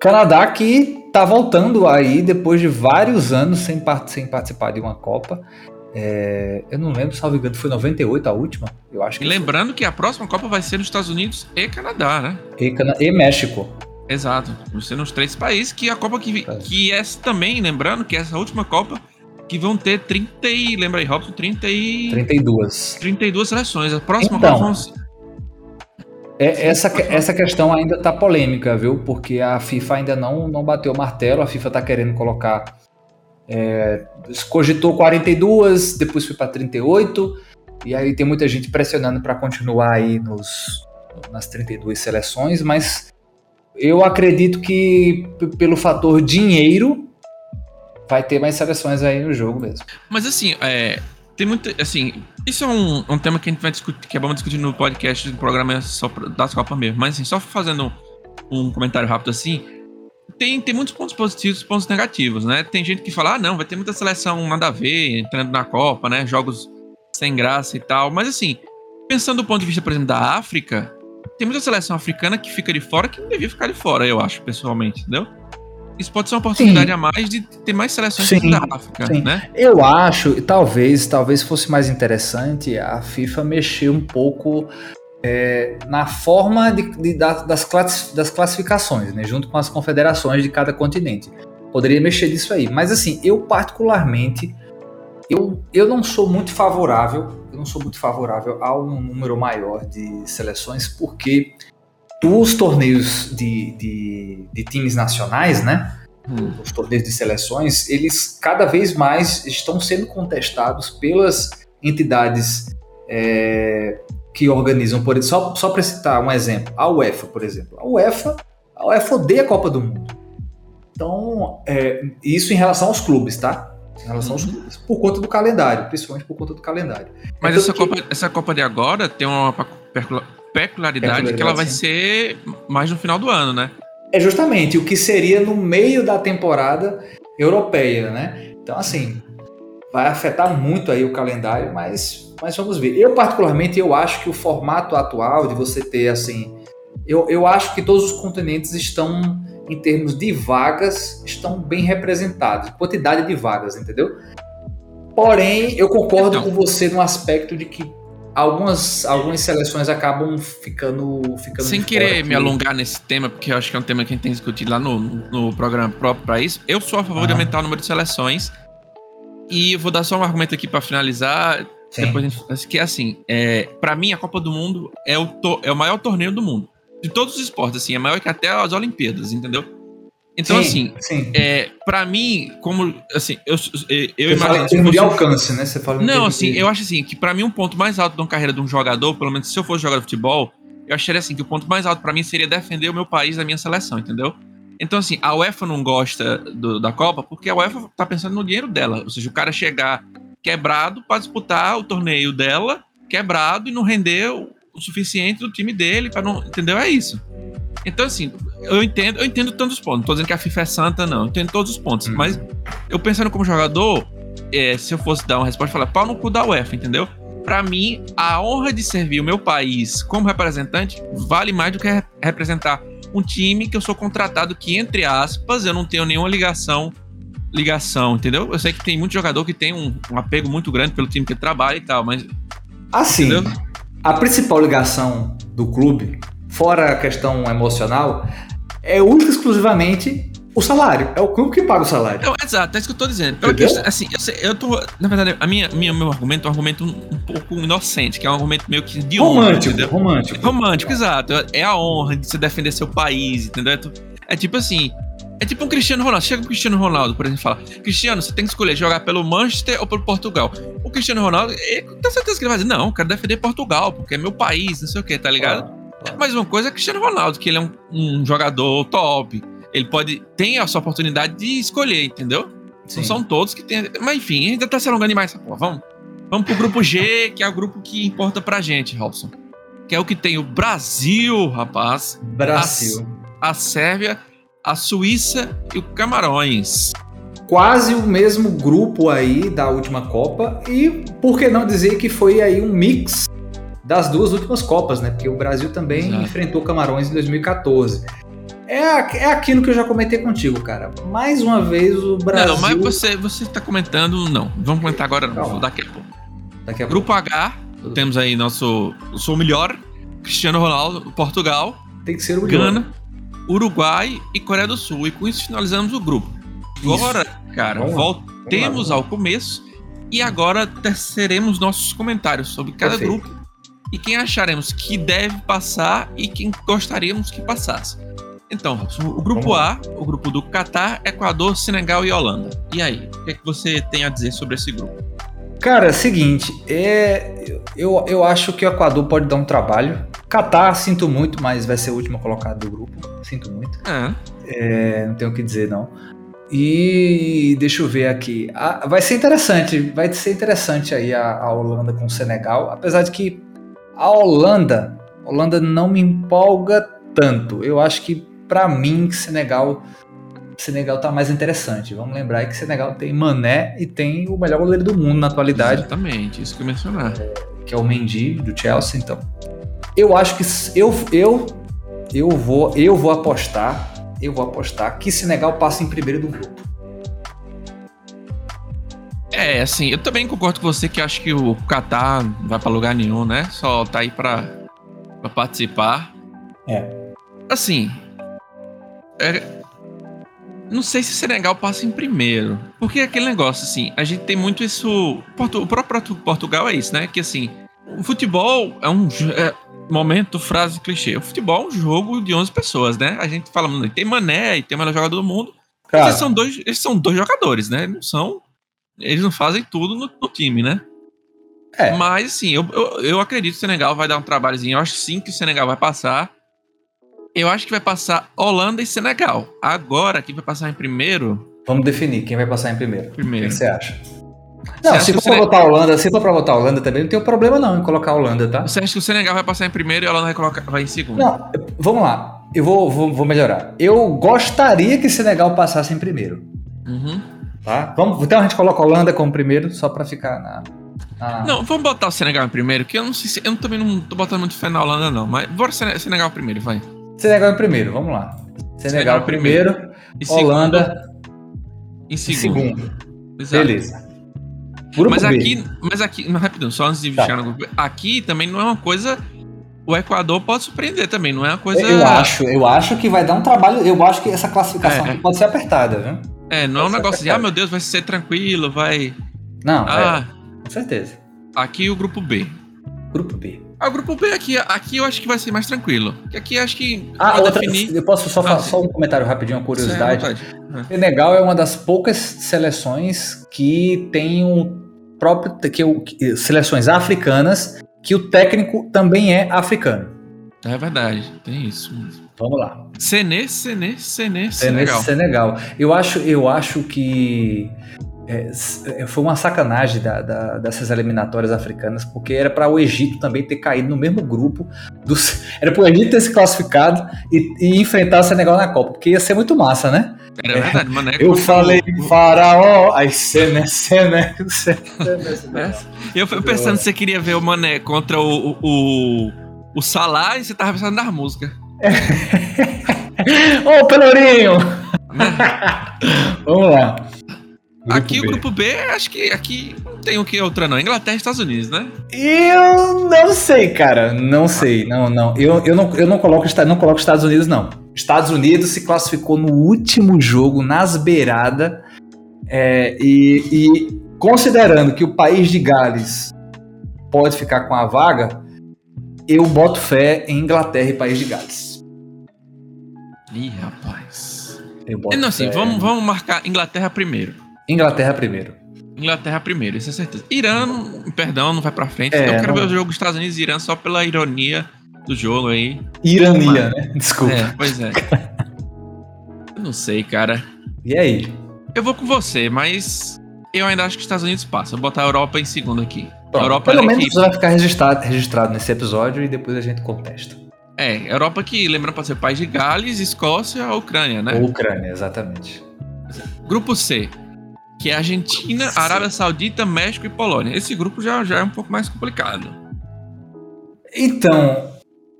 Canadá que tá voltando aí depois de vários anos sem, part sem participar de uma Copa. É, eu não lembro, salvo engano, foi 98 a última. Eu acho que e lembrando foi. que a próxima Copa vai ser nos Estados Unidos e Canadá, né? E, Cana e México. Exato. Vão ser nos três países que a Copa que, é. que essa também, lembrando que essa última Copa que vão ter 30 e. Lembra aí, Robson? 30 e. 32. 32 seleções. A próxima então, vão é, essa, essa questão ainda tá polêmica, viu? Porque a FIFA ainda não, não bateu o martelo, a FIFA tá querendo colocar. É, cogitou 42, depois foi para 38, e aí tem muita gente pressionando para continuar aí nos, nas 32 seleções, mas eu acredito que pelo fator dinheiro vai ter mais seleções aí no jogo mesmo. Mas assim, é, tem muito. Assim, isso é um, um tema que a gente vai discutir, que é bom discutir no podcast do programa só das Copas mesmo. Mas assim, só fazendo um comentário rápido assim. Tem, tem muitos pontos positivos e pontos negativos, né? Tem gente que fala, ah, não, vai ter muita seleção nada a ver entrando na Copa, né? Jogos sem graça e tal. Mas assim, pensando do ponto de vista, por exemplo, da África, tem muita seleção africana que fica de fora que não devia ficar de fora, eu acho, pessoalmente, entendeu? Isso pode ser uma oportunidade sim. a mais de ter mais seleções sim, da África, sim. né? Eu acho, talvez, talvez fosse mais interessante a FIFA mexer um pouco é, na forma de, de, das, das classificações, né? Junto com as confederações de cada continente. Poderia mexer disso aí. Mas assim, eu particularmente, eu, eu não sou muito favorável, eu não sou muito favorável a um número maior de seleções, porque os torneios de, de, de times nacionais, né? Hum. Os torneios de seleções, eles cada vez mais estão sendo contestados pelas entidades é, que organizam, por só, só para citar um exemplo, a UEFA, por exemplo. A UEFA, a UEFA odeia a Copa do Mundo. Então, é, isso em relação aos clubes, tá? Em relação aos uhum. clubes. Por conta do calendário, principalmente por conta do calendário. Mas então, essa, que... Copa, essa Copa de agora tem uma peculiaridade que ela vai ser mais no final do ano, né? É justamente o que seria no meio da temporada europeia, né? Então, assim, vai afetar muito aí o calendário, mas, mas vamos ver. Eu, particularmente, eu acho que o formato atual de você ter, assim... Eu, eu acho que todos os continentes estão, em termos de vagas, estão bem representados. Quantidade de vagas, entendeu? Porém, eu concordo então. com você no aspecto de que algumas, algumas seleções acabam ficando. ficando Sem querer me alongar nesse tema, porque eu acho que é um tema que a gente tem discutido lá no, no programa próprio para isso, eu sou a favor de aumentar o número de seleções. E vou dar só um argumento aqui para finalizar. Sim. Depois gente, que é assim, é, para mim a Copa do Mundo é o, to, é o maior torneio do mundo. De todos os esportes, assim, é maior que até as Olimpíadas, entendeu? Então, sim, assim, sim. É, para mim, como. Assim, eu, eu Você imagino. Fala de alcance, né? Você fala Não, assim, de... eu acho assim, que para mim, um ponto mais alto de uma carreira de um jogador, pelo menos se eu fosse jogar futebol, eu acharia assim, que o ponto mais alto para mim seria defender o meu país, a minha seleção, entendeu? Então, assim, a UEFA não gosta do, da Copa porque a UEFA tá pensando no dinheiro dela. Ou seja, o cara chegar quebrado para disputar o torneio dela, quebrado, e não render o, o suficiente do time dele, para não. Entendeu? É isso. Então, assim, eu entendo, eu entendo tantos pontos. Não tô dizendo que a FIFA é santa, não. Eu entendo todos os pontos. Uhum. Mas eu pensando como jogador, é, se eu fosse dar uma resposta, falar pau no cu da UEFA, entendeu? Para mim, a honra de servir o meu país como representante vale mais do que representar um time que eu sou contratado que, entre aspas, eu não tenho nenhuma ligação ligação, entendeu? Eu sei que tem muito jogador que tem um, um apego muito grande pelo time que trabalha e tal, mas. Assim, entendeu? a principal ligação do clube fora a questão emocional, é única exclusivamente o salário. É o clube que paga o salário. Não, exato, é isso que eu tô dizendo. Pela questão, assim, eu, sei, eu tô. Na verdade, a minha, minha, meu argumento é um argumento um, pouco inocente, que é um argumento meio que de romântico, honra. Romântico. Romântico, exato. É a honra de você defender seu país, entendeu? É, tipo assim. É tipo um Cristiano Ronaldo. Chega pro Cristiano Ronaldo, por exemplo, e fala: Cristiano, você tem que escolher jogar pelo Manchester ou pelo Portugal. O Cristiano Ronaldo, ele tem certeza que ele vai dizer: Não, eu quero defender Portugal, porque é meu país, não sei o que, tá ligado? Ah. Mas uma coisa é Cristiano Ronaldo, que ele é um, um jogador top. Ele pode. Tem a sua oportunidade de escolher, entendeu? Sim. Não são todos que tem. Mas enfim, ainda tá se alongando demais essa porra. Vamos. Vamos pro grupo G, que é o grupo que importa pra gente, Robson. Que é o que tem o Brasil, rapaz. Brasil. A, a Sérvia, a Suíça e o Camarões quase o mesmo grupo aí da última Copa e por que não dizer que foi aí um mix das duas últimas Copas, né? Porque o Brasil também Exato. enfrentou Camarões em 2014. É, é aquilo que eu já comentei contigo, cara. Mais uma vez o Brasil. Não, mas você, você tá comentando, não. Vamos comentar agora, não, daqui a pouco. Daqui a Grupo pouco. H, Tudo temos aí nosso. Sou o melhor, Cristiano Ronaldo, Portugal. Tem que ser o melhor. Gana, Uruguai e Coreia do Sul. E com isso finalizamos o grupo. Agora, cara, Vamos voltemos lá. ao começo. E agora teceremos nossos comentários sobre cada Perfeito. grupo e quem acharemos que deve passar e quem gostaríamos que passasse. Então, o grupo A, o grupo do Catar, Equador, Senegal e Holanda. E aí, o que, é que você tem a dizer sobre esse grupo? Cara, é seguinte, é, eu, eu acho que o Equador pode dar um trabalho. Catar, sinto muito, mas vai ser o último colocado do grupo. Sinto muito. É. É, não tenho o que dizer, não. E deixa eu ver aqui. Ah, vai ser interessante, vai ser interessante aí a, a Holanda com o Senegal, apesar de que a Holanda, a Holanda não me empolga tanto. Eu acho que para mim Senegal Senegal tá mais interessante. Vamos lembrar que Senegal tem Mané e tem o melhor goleiro do mundo na atualidade. Exatamente, isso que eu mencionar. Que é o Mendy do Chelsea, então. Eu acho que eu eu eu vou eu vou apostar eu vou apostar que Senegal passa em primeiro do grupo. É, assim, eu também concordo com você que acho que o Qatar não vai para lugar nenhum, né? Só tá aí para participar. É. Assim, é, não sei se Senegal passa em primeiro. Porque é aquele negócio, assim, a gente tem muito isso. o próprio Portugal é isso, né? Que assim, o futebol é um. É, momento, frase clichê. O futebol é um jogo de 11 pessoas, né? A gente fala, tem Mané e tem o melhor jogador do mundo. Cara. Eles são, dois, eles são dois jogadores, né? Não são. Eles não fazem tudo no, no time, né? É. Mas, assim, eu, eu, eu, acredito que o Senegal vai dar um trabalhozinho. Eu acho sim que o Senegal vai passar. Eu acho que vai passar Holanda e Senegal. Agora, quem vai passar em primeiro. Vamos definir quem vai passar em primeiro. Primeiro. O que você acha? Não, se for pra Senegal... botar Holanda, se for pra botar a Holanda também, não tem problema não em colocar a Holanda, tá? Você acha que o Senegal vai passar em primeiro e a Holanda vai, colocar, vai em segundo? Não, vamos lá. Eu vou, vou, vou melhorar. Eu gostaria que o Senegal passasse em primeiro. Uhum. Tá? Vamos, então a gente coloca a Holanda como primeiro, só pra ficar na. na... Não, vamos botar o Senegal em primeiro, que eu não sei se. Eu também não tô botando muito fé na Holanda, não. Mas bora Senegal primeiro, vai. Senegal em primeiro, vamos lá. Senegal, Senegal primeiro, primeiro Holanda em segundo. Em segundo. Beleza. Grupo mas B. aqui, mas aqui, rapidão, só antes de tá. chegar no grupo aqui também não é uma coisa. O Equador pode surpreender também, não é uma coisa. Eu acho, eu acho que vai dar um trabalho. Eu acho que essa classificação é, pode ser apertada, viu? É, não é um negócio de, ah, meu Deus, vai ser tranquilo, vai. Não, ah, é, com certeza. Aqui o grupo B. Grupo B. Ah, o grupo B aqui, aqui eu acho que vai ser mais tranquilo. Aqui acho que. Ah, outra, definir... eu posso só ah, fazer só um comentário rapidinho, uma curiosidade. É, Senegal é uma das poucas seleções que tem um próprio que, que, seleções africanas que o técnico também é africano. É verdade, tem isso. Vamos lá. Senê, Senê, Senê, Senegal. Senegal. Eu acho, eu acho que é, é, foi uma sacanagem da, da, dessas eliminatórias africanas, porque era para o Egito também ter caído no mesmo grupo. Dos, era para o Egito ter se classificado e, e, enfrentar o Senegal na Copa, porque ia ser muito massa, né? Era verdade, Mané. Eu falei o... faraó, aí Sené, Sené, Sené. Eu fui pensando se você queria ver o Mané contra o, o, o Salah e você tava pensando nas músicas. Ô, Pelourinho! Vamos lá. Grupo aqui B. o grupo B, acho que aqui não tem o que outra não. Inglaterra e Estados Unidos, né? Eu não sei, cara. Não sei. Não, não. Eu, eu, não, eu não, coloco, não coloco Estados Unidos, não. Estados Unidos se classificou no último jogo, nas beiradas. É, e, e considerando que o país de Gales pode ficar com a vaga, eu boto fé em Inglaterra e país de Gales. Ih, rapaz. Não, assim, vamos, vamos marcar Inglaterra primeiro. Inglaterra primeiro. Inglaterra primeiro, isso é certeza. Irã, perdão, não vai pra frente. É, eu quero não... ver o jogo dos Estados Unidos e Irã só pela ironia do jogo aí. Irania, Mas... né? Desculpa. É, pois é. eu não sei, cara. E aí? Eu vou com você, mas eu ainda acho que os Estados Unidos passam. Vou botar a Europa em segundo aqui. Pronto, Europa pelo menos que... vai ficar registrado, registrado nesse episódio e depois a gente contesta. É, Europa que, lembrando, pode ser país de Gales, Escócia, Ucrânia, né? Ucrânia, exatamente. Grupo C que é Argentina, Arábia Saudita, México e Polônia. Esse grupo já, já é um pouco mais complicado. Então,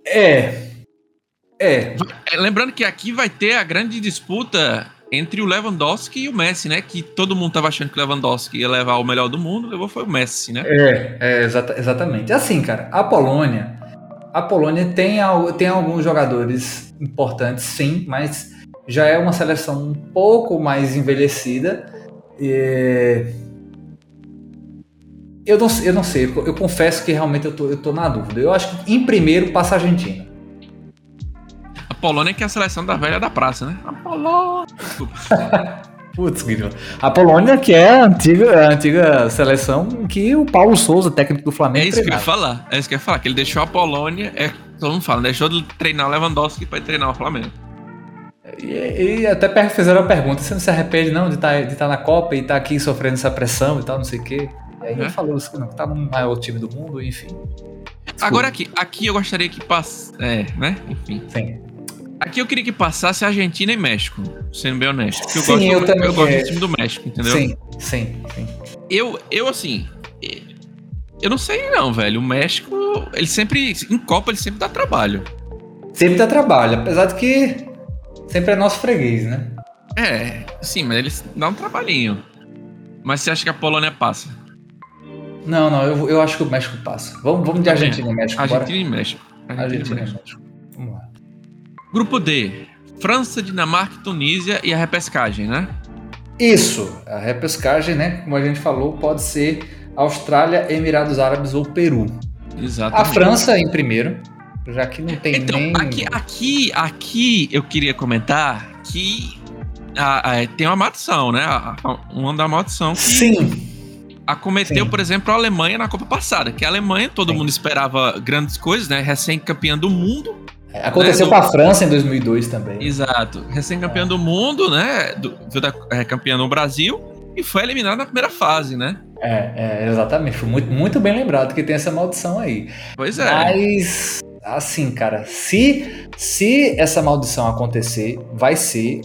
é. É. é. Lembrando que aqui vai ter a grande disputa entre o Lewandowski e o Messi, né? Que todo mundo tava achando que o Lewandowski ia levar o melhor do mundo, levou foi o Messi, né? É, é exata, exatamente. Assim, cara, a Polônia. A Polônia tem, tem alguns jogadores importantes, sim, mas já é uma seleção um pouco mais envelhecida Eu não, eu não sei, eu, eu confesso que realmente eu tô, eu tô na dúvida. Eu acho que em primeiro passa a Argentina. A Polônia que é a seleção da velha da praça, né? A Polônia. Desculpa. Putz, Guilherme. A Polônia, que é a antiga, a antiga seleção que o Paulo Souza, técnico do É Flamengo, isso que eu ia treinava. falar. É isso que eu ia falar. Que ele deixou a Polônia. É, todo mundo fala, deixou de treinar o Lewandowski pra ir treinar o Flamengo. E, e até fizeram a pergunta: você não se arrepende não de estar de tá na Copa e estar aqui sofrendo essa pressão e tal, não sei o quê? E aí É. ele falou assim, não, que tá no maior time do mundo, enfim. Agora aqui, aqui eu gostaria que passasse. É, né? Enfim. Sim. Aqui eu queria que passasse Argentina e México, sendo bem honesto. Porque eu Sim, gosto, eu também, eu gosto do time do México, entendeu? Sim, sim, sim. Eu, eu assim. Eu não sei, não, velho. O México, ele sempre. Em Copa, ele sempre dá trabalho. Sempre dá trabalho, apesar de que sempre é nosso freguês, né? É, sim, mas eles dão um trabalhinho. Mas você acha que a Polônia passa? Não, não, eu, eu acho que o México passa. Vamos, vamos de Também. Argentina e México, bora? Argentina e México. Argentina, Argentina e e México. México. Grupo D. França, Dinamarca e Tunísia e a repescagem, né? Isso, a repescagem, né? Como a gente falou, pode ser Austrália, Emirados Árabes ou Peru. A Exatamente. França em primeiro, já que não tem Então, nem. aqui, aqui, aqui eu queria comentar que a- a- tem uma maldição, né? A- a- Uma da maldição que Sim, acometeu, Sim. por exemplo, a Alemanha na Copa passada. Que a Alemanha, todo Sim. mundo esperava grandes coisas, né? Recém-campeã do mundo. Aconteceu né, com a França em 2002 também. Exato. É. Recém-campeã do mundo, né? Do, é, campeã no Brasil. E foi eliminada na primeira fase, né? É, é, exatamente. Foi muito, muito bem lembrado que tem essa maldição aí. Pois é. Mas, assim, cara, se, se essa maldição acontecer, vai ser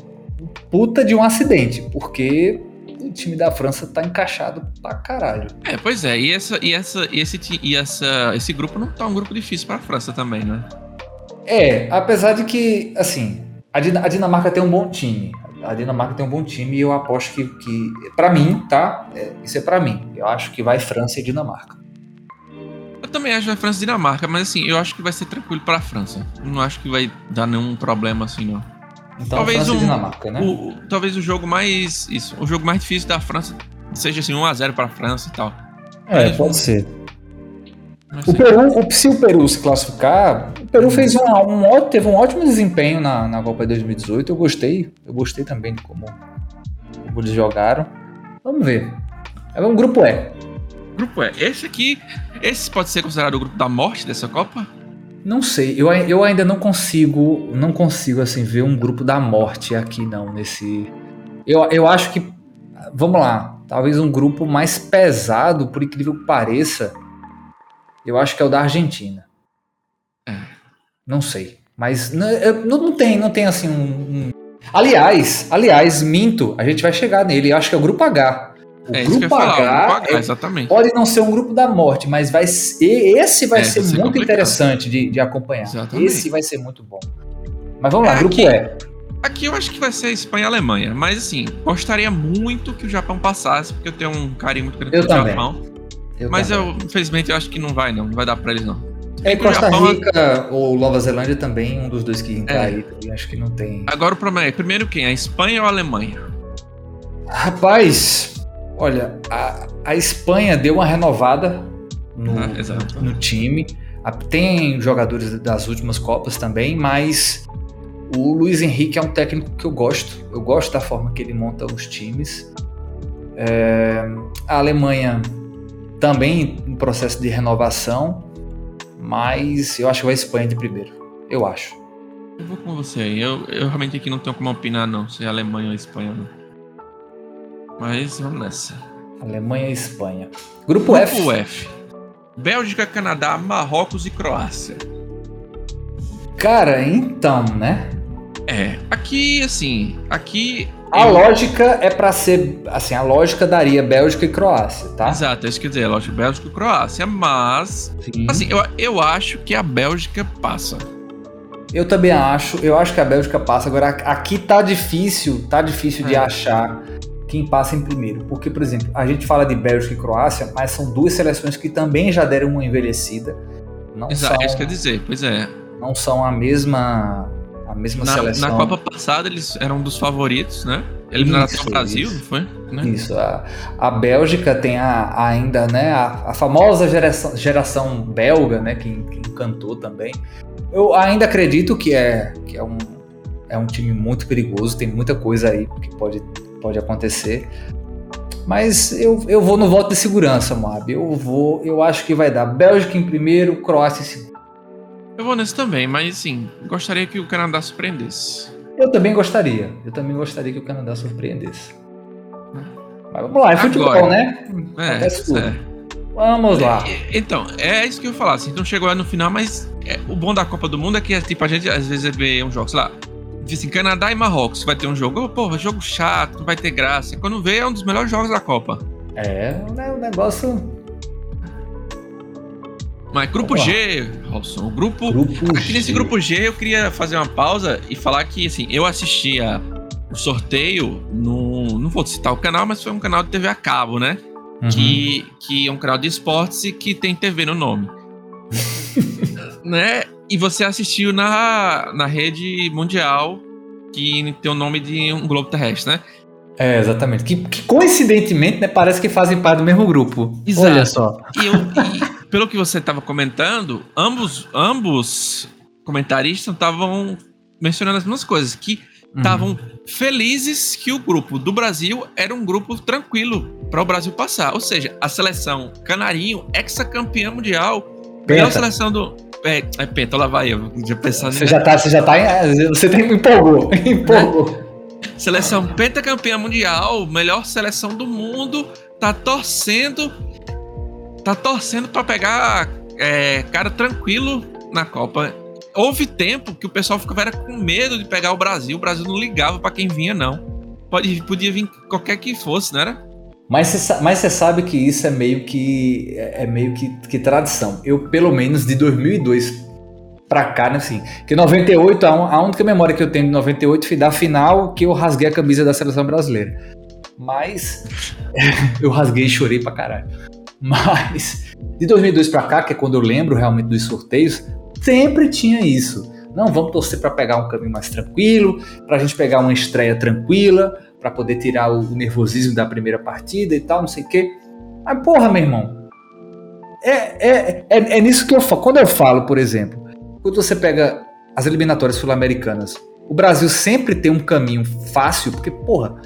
puta de um acidente, porque o time da França tá encaixado pra caralho. É, pois é. E, essa, e, essa, e, esse, e essa, esse grupo não tá um grupo difícil pra França também, né? É, apesar de que, assim, a, Dina- a Dinamarca tem um bom time. A Dinamarca tem um bom time e eu aposto que, que para mim, tá? É, isso é pra mim. Eu acho que vai França e Dinamarca. Eu também acho que vai França e Dinamarca, mas assim, eu acho que vai ser tranquilo pra França. Não acho que vai dar nenhum problema assim, não. Então, Talvez França um- e Dinamarca, né? O- o- talvez o jogo mais. Isso, o jogo mais difícil da França seja assim, 1x0 pra França e tal. É, pode ser. O. Peru, o- se o Peru se classificar, o Peru fez um, um teve um ótimo desempenho na, na Copa de 2018. Eu gostei. Eu gostei também de como, como eles jogaram. Vamos ver. É um grupo E. Grupo é. Esse aqui. Esse pode ser considerado o grupo da morte dessa Copa? Não sei, eu, eu ainda não consigo, não consigo assim ver um grupo da morte aqui não nesse. Eu, eu acho que, vamos lá, talvez um grupo mais pesado, por incrível que pareça. Eu acho que é o da Argentina. É. Não sei, mas não, não, tem, não tem assim um, um- Aliás, aliás, minto, a gente vai chegar nele. Eu acho que é o grupo H. O é grupo falar. o grupo H, é- exatamente. pode não ser um grupo da morte, mas vai ser, esse vai É, ser muito complicado. interessante de, de acompanhar. Exatamente. Esse vai ser muito bom. Mas vamos lá, É, grupo aqui- E. Aqui eu acho que vai ser Espanha e Alemanha. Mas assim, gostaria muito que o Japão passasse, porque eu tenho um carinho muito grande Eu pelo também. Japão. Eu Mas também. eu, infelizmente, eu acho que não vai, não. Não vai dar pra eles, não. É, o Costa Japão- Rica ou Nova Zelândia também, um dos dois que entrar É. aí também, acho que não tem. Agora o problema é, primeiro quem? A Espanha ou a Alemanha? Rapaz, olha, a, a Espanha deu uma renovada no, Ah, no time. A- Tem jogadores das últimas Copas também, mas o Luiz Henrique é um técnico que eu gosto. Eu gosto da forma que ele monta os times. É, a Alemanha também em processo de renovação, mas eu acho que vai a Espanha de primeiro. Eu acho. Eu vou com você aí. Eu, eu realmente aqui não tenho como opinar, não, se é Alemanha ou Espanha. Não. Mas vamos nessa. Alemanha e Espanha. Grupo, F. Grupo F. Bélgica, Canadá, Marrocos e Croácia. Cara, então, né? É, aqui, assim, aqui... A eu- lógica é pra ser. Assim, a lógica daria Bélgica e Croácia, tá? Exato, é isso que dizer, lógico, Bélgica e Croácia, mas... Sim. Assim, eu, eu acho que a Bélgica passa. Eu também acho. Eu acho que a Bélgica passa. Agora, aqui tá difícil, tá difícil de É. achar quem passa em primeiro. Porque, por exemplo, a gente fala de Bélgica e Croácia, mas são duas seleções que também já deram uma envelhecida. Não Exato, são, é isso que eu ia dizer, pois é. não são a mesma mesma Na, seleção. na Copa passada eles eram dos favoritos, né? Eliminação Isso, Brasil, isso. foi? Né? Isso, a, a Bélgica tem a, ainda, né, a, a famosa geração, geração belga, né, que, que encantou também. Eu ainda acredito que é, que é, um, é um time muito perigoso, tem muita coisa aí que pode, pode acontecer. Mas eu, eu vou no voto de segurança, Moab. Eu vou, eu acho que vai dar Bélgica em primeiro, Croácia em segundo. Eu vou nesse também, mas assim, gostaria que o Canadá surpreendesse. Eu também gostaria. Eu também gostaria que o Canadá surpreendesse. Mas vamos lá, é futebol, Agora. né? É, Acontece tudo. é. Vamos lá. E- Então, é isso que eu ia falar. Assim, então chegou lá no final, mas é, o bom da Copa do Mundo é que tipo, a gente às vezes vê um jogo, sei lá, assim, Canadá e Marrocos vai ter um jogo. Oh, porra, jogo chato, não vai ter graça. Quando vê, é um dos melhores jogos da Copa. É, o negócio. Mas grupo. G, Robson, o grupo. Grupo Aqui nesse G. grupo G eu queria fazer uma pausa e falar que assim, eu assistia o sorteio no. Não vou citar o canal, mas foi um canal de TV a cabo, né? Uhum. que, que é um canal de esportes e que tem TV no nome. né? E você assistiu na, na rede mundial que tem o nome de um globo terrestre, né? É, exatamente. Que, que coincidentemente, né, parece que fazem parte do mesmo grupo. Exato. Olha só. E, eu, pelo que você estava comentando, ambos, ambos comentaristas estavam mencionando as mesmas coisas, que Uhum. estavam felizes que o grupo do Brasil era um grupo tranquilo para o Brasil passar. Ou seja, a seleção Canarinho, ex-campeã mundial, melhor Penta. seleção do. É, é penta, lá vai eu. Já pensando Você já tá, você já tá, você tem, empolgou, empolgou. Seleção pentacampeã mundial, melhor seleção do mundo, tá torcendo. Tá torcendo pra pegar é, cara tranquilo na Copa. Houve tempo que o pessoal ficava era com medo de pegar o Brasil. O Brasil não ligava pra quem vinha, não. Pode, podia vir qualquer que fosse, não era? Mas você, sabe que isso é meio que é é meio que, que tradição. Eu pelo menos de 2002 pra cá, né, assim, que 98 a, a única memória que eu tenho de 98 foi da final que eu rasguei a camisa da seleção brasileira. Mas eu rasguei e chorei pra caralho. Mas de 2002 pra cá, que é quando eu lembro realmente dos sorteios, sempre tinha isso. Não, vamos torcer pra pegar um caminho mais tranquilo, pra gente pegar uma estreia tranquila, pra poder tirar o nervosismo da primeira partida e tal, não sei o quê. Mas porra, meu irmão, é, é, é, é nisso que eu falo. Quando eu falo, por exemplo, quando você pega as eliminatórias sul-americanas, o Brasil sempre tem um caminho fácil, porque, porra,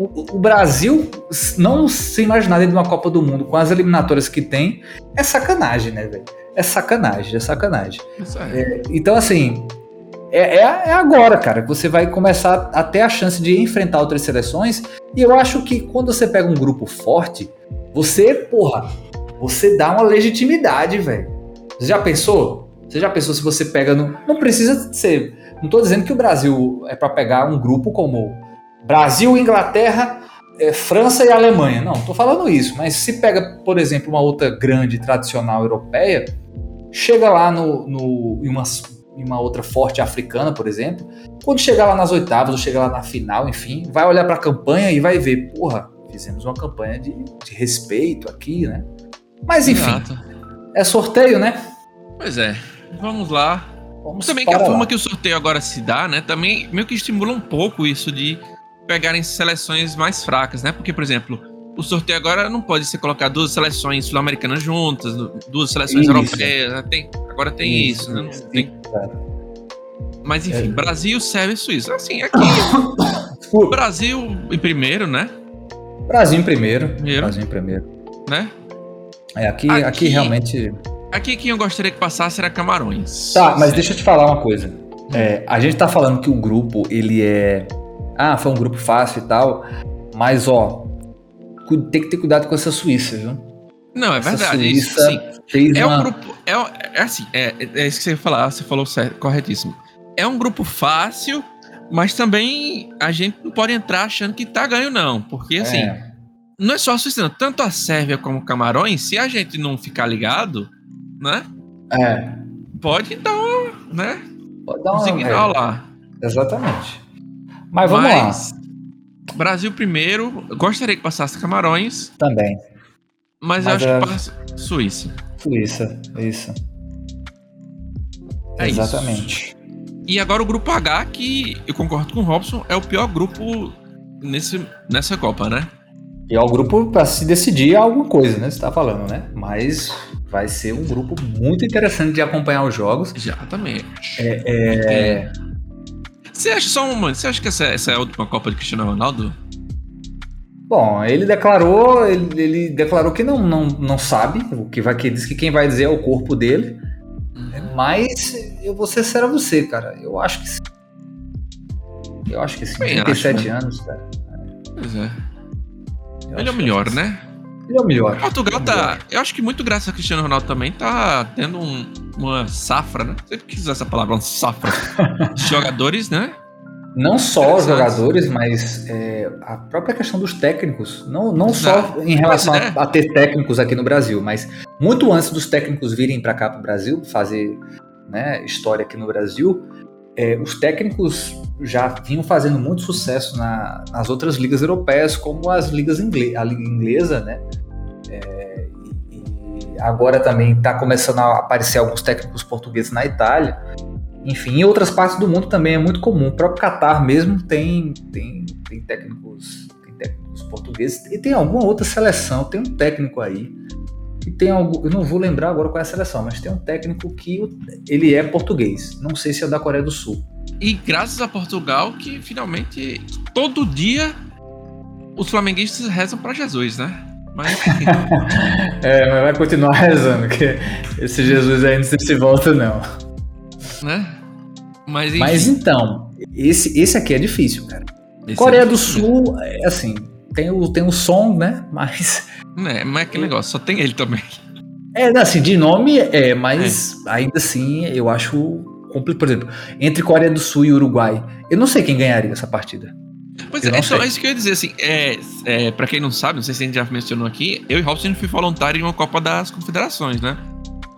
o, o Brasil não se imaginar dentro de uma Copa do Mundo com as eliminatórias que tem é sacanagem, né, velho? É sacanagem, é sacanagem. Isso é. Então, assim, é, é, é agora, cara, que você vai começar a ter a chance de enfrentar outras seleções. E eu acho que quando você pega um grupo forte, você, porra, você dá uma legitimidade, velho. Você já pensou? Você já pensou se você pega no. Não precisa ser. Não tô dizendo que o Brasil é para pegar um grupo como Brasil, Inglaterra, é, França e Alemanha. Não, tô falando isso. Mas se pega, por exemplo, uma outra grande tradicional europeia, chega lá no, no, em, uma, em uma outra forte africana, por exemplo, quando chegar lá nas oitavas ou chegar lá na final, enfim, vai olhar para a campanha e vai ver, porra, fizemos uma campanha de, de respeito aqui, né? Mas enfim, Exato. é sorteio, né? Pois é. Vamos lá. Vamos Também que a forma lá. que o sorteio agora se dá, né? Também meio que estimula um pouco isso de pegarem seleções mais fracas, né? Porque, por exemplo, o sorteio agora não pode ser colocar duas seleções sul-americanas juntas, duas seleções Isso. europeias. né? Tem, agora tem isso, né? Não tem- Mas enfim, É. Brasil serve Suíça. Assim, aqui Brasil em primeiro, né? Brasil em primeiro. Primeiro. Brasil em primeiro. né? É, aqui, Aqui- aqui realmente. Aqui quem eu gostaria que passasse era Camarões. Tá, mas deixa eu te falar uma coisa. É, a gente tá falando que o grupo, ele é. Ah, foi um grupo fácil e tal. Mas, ó, tem que ter cuidado com essa Suíça, viu? Não, é Essa verdade. Isso, Suíça sim. Fez É uma... um grupo. É, é assim, é, é isso que você ia falar, você falou certo, corretíssimo. É um grupo fácil, mas também a gente não pode entrar achando que tá ganho, não. Porque assim, É, não é só a Suíça, não. Tanto a Sérvia como o Camarões, se a gente não ficar ligado, né? é, Pode dar, né? pode dar Um uma. é, lá. exatamente. Mas vamos Mas, lá. Brasil primeiro, eu gostaria que passasse Camarões, Também. mas, eu Mas acho é- que passa Suíça. Suíça, isso. É isso. Exatamente. E agora o grupo H, que eu concordo com o Robson, é o pior grupo nesse, nessa Copa, né? E é o grupo para se decidir alguma coisa, né? Você tá falando, né? Mas vai ser um grupo muito interessante de acompanhar os jogos. Exatamente. É, é... Você acha só uma. Você acha que essa, essa é a última Copa de Cristiano Ronaldo? Bom, ele declarou, ele, ele, declarou que não, não, não sabe, o que vai que diz que quem vai dizer é o corpo dele. Uhum. Mas eu vou ser sério a você, cara. Eu acho que sim. Eu acho que sim. Bem, 37 acho, né? anos, cara. Pois é. Eu ele é o melhor, né? É o melhor. Portugal é tá. Eu acho que muito graças a Cristiano Ronaldo também tá tendo um, uma safra, né? Você quis usar essa palavra, uma safra. de jogadores, né? Não só os jogadores, mas é, a própria questão dos técnicos. Não, não só em relação é. a, a, ter técnicos aqui no Brasil, mas muito antes dos técnicos virem para cá para o Brasil, fazer né, história aqui no Brasil, é, os técnicos já vinham fazendo muito sucesso na, nas outras ligas europeias, como as ligas a liga inglesa, né? É, e, agora também está começando a aparecer alguns técnicos portugueses na Itália. Enfim, em outras partes do mundo também é muito comum. O próprio Qatar mesmo tem, tem, tem técnicos tem técnicos portugueses e tem alguma outra seleção, tem um técnico aí e tem algo, eu não vou lembrar agora qual é a seleção, mas tem um técnico que ele é português. Não sei se é da Coreia do Sul. E graças a Portugal que finalmente todo dia os flamenguistas rezam para Jesus, né? Mas é, mas vai continuar rezando, que esse Jesus aí não sei se volta não né? Mas, Mas então, esse, esse aqui é difícil, cara. Esse Coreia é do Sul, é assim, tem o, tem o som, né? Mas. É, mas é aquele negócio, só tem ele também. É, assim, de nome é, mas é. ainda assim eu acho complicado. Por exemplo, entre Coreia do Sul e Uruguai, eu não sei quem ganharia essa partida. Pois eu é, é só isso que eu ia dizer, assim, é, é, pra quem não sabe, não sei se a gente já mencionou aqui, eu e Robson fui voluntário em uma Copa das Confederações, né?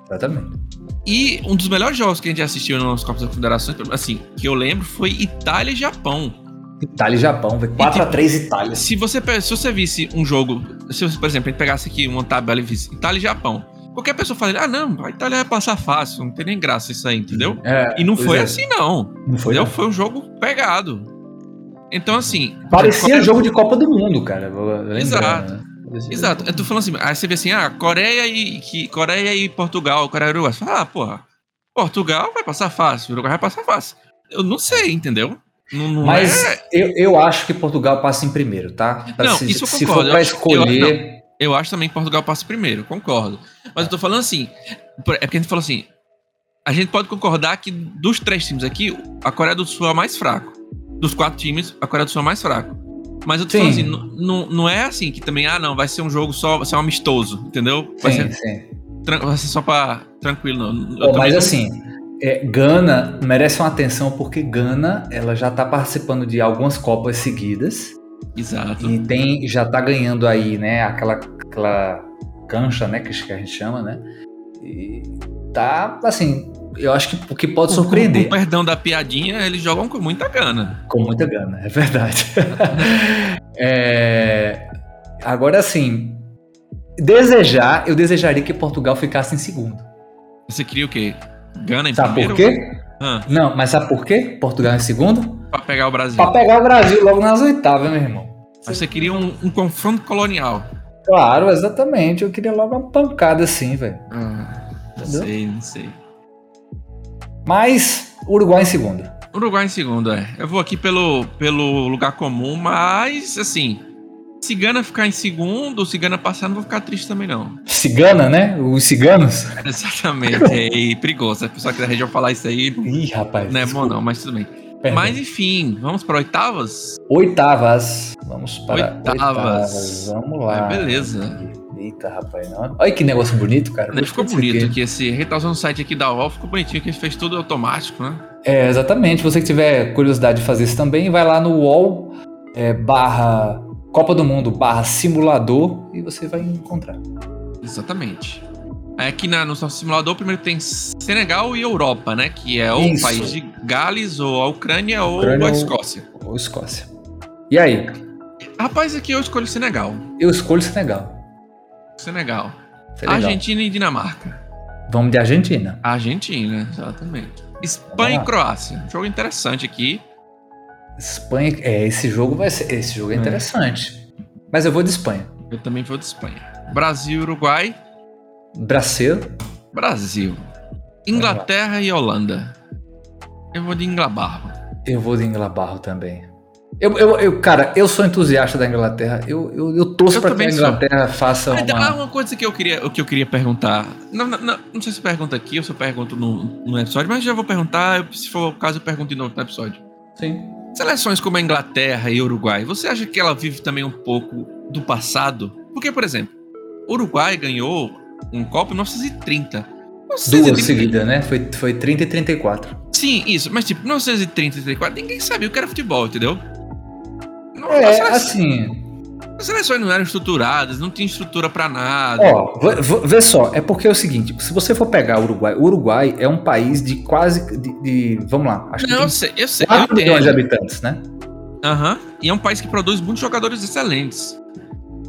Exatamente. E um dos melhores jogos que a gente assistiu nas Copas das Confederações, assim, que eu lembro, foi Itália e Japão. Itália e Japão, 4x3 tipo, Itália. Se você, se você visse um jogo, se você, por exemplo, a gente pegasse aqui uma tabela e visse Itália e Japão, qualquer pessoa falaria, ah, não, a Itália vai passar fácil, não tem nem graça isso aí, entendeu? É, e não foi é. assim, não. Não foi, não. Foi um jogo pegado. Então, assim. Parecia jogo de Copa do Mundo, cara. Exato. Né? Exato. Eu tô falando assim, aí você vê assim, ah, Coreia e, que, Coreia e Portugal, Coreia e Uruguai. Você fala, ah, porra, Portugal vai passar fácil, Uruguai vai passar fácil. Eu não sei, entendeu? Não, não Mas é... eu, eu acho que Portugal passa em primeiro, tá? Pra não, se, isso eu concordo. Se for pra escolher... Eu, não, eu acho também que Portugal passa primeiro, concordo. Mas eu tô falando assim, é porque a gente falou assim, a gente pode concordar que dos três times aqui, a Coreia do Sul é o mais fraco. Dos quatro times, a Coreia do Sul é o mais fraco. Mas eu tô sim. falando assim, não, não é assim que também, ah, não, vai ser um jogo só, vai ser um amistoso, entendeu? Vai, sim, ser, sim. vai ser só pra tranquilo. Não. Oh, mas assim, é, Gana merece uma atenção porque Gana, ela já tá participando de algumas Copas seguidas. Exato. E tem, já tá ganhando aí, né, aquela, aquela cancha, né, que a gente chama, né? E tá, assim, eu acho que o que pode surpreender. Com, com perdão da piadinha, eles jogam com muita gana. Com muita gana, é verdade. é, agora, assim, desejar, eu desejaria que Portugal ficasse em segundo. Você queria o quê? Gana em sabe primeiro? Sabe por quê? Ah. Não, mas sabe por quê? Portugal em segundo? Pra pegar o Brasil. Pra pegar o Brasil logo nas oitavas, meu irmão. Mas você queria um, um confronto colonial. Claro, exatamente. Eu queria logo uma pancada assim, velho. Ah, não sei, não sei. Mas Uruguai em segundo. Uruguai em segundo, é. Eu vou aqui pelo, pelo lugar comum, mas assim. Cigana ficar em segundo, Cigana passar, não vou ficar triste também, não. Cigana, né? Os ciganos? Exatamente. é perigoso. A pessoa que da região falar isso aí. Ih, rapaz. Não é bom, não, mas tudo bem. Perdão. Mas enfim, vamos para oitavas? Oitavas. Vamos para oitavas. oitavas. Vamos lá. É, beleza. Eita, rapaz, não. Olha que negócio bonito, cara. Ele ficou bonito aqui. Esse retausão no site aqui da UOL ficou bonitinho, que ele fez tudo automático, né? É, exatamente. Você que tiver curiosidade de fazer isso também, vai lá no UOL é, barra Copa do Mundo barra simulador e você vai encontrar. Exatamente. Aqui na, no nosso simulador, primeiro tem Senegal e Europa, né? Que é ou o país de Gales, ou a Ucrânia, Ucrânia ou a Escócia. Ou, ou Escócia. E aí? Rapaz, aqui eu escolho Senegal. Eu escolho Senegal. Senegal. Senegal. Argentina e Dinamarca. Vamos de Argentina. Argentina, exatamente. Espanha e Croácia. Um jogo interessante aqui. Espanha, é, esse jogo vai ser, esse jogo é, É. interessante. Mas eu vou de Espanha. Eu também vou de Espanha. Brasil, Uruguai, Brasil, Brasil. Inglaterra e Holanda. Eu vou de Inglaterra. eu vou de Inglaterra também. Eu, eu, eu- cara, eu sou entusiasta da Inglaterra. Eu, eu, eu torço para que a também sou. Inglaterra faça Ah, uma. uma coisa que eu queria, que eu queria perguntar. Não, não, não, não sei se eu pergunto aqui ou se eu pergunto no, no episódio, mas já vou perguntar. Se for o caso, eu pergunto de novo no episódio. Sim. Seleções como a Inglaterra e Uruguai, você acha que ela vive também um pouco do passado? Porque, por exemplo, o Uruguai ganhou um Copa em 1930. Duas 1930 seguidas, né? Foi, foi 30 e 34. Sim, isso. Mas, tipo, 1930 e 34, ninguém sabia o que era futebol, entendeu? Não, É, assim. As seleções não eram estruturadas, não tinha estrutura pra nada. Ó, vê- só, é porque é o seguinte: se você for pegar o Uruguai, o Uruguai é um país de quase. De, de- vamos lá, acho que não, eu tem sei, eu sei. Eu 4 milhões de habitantes, né? Aham. E é um país que produz muitos jogadores excelentes.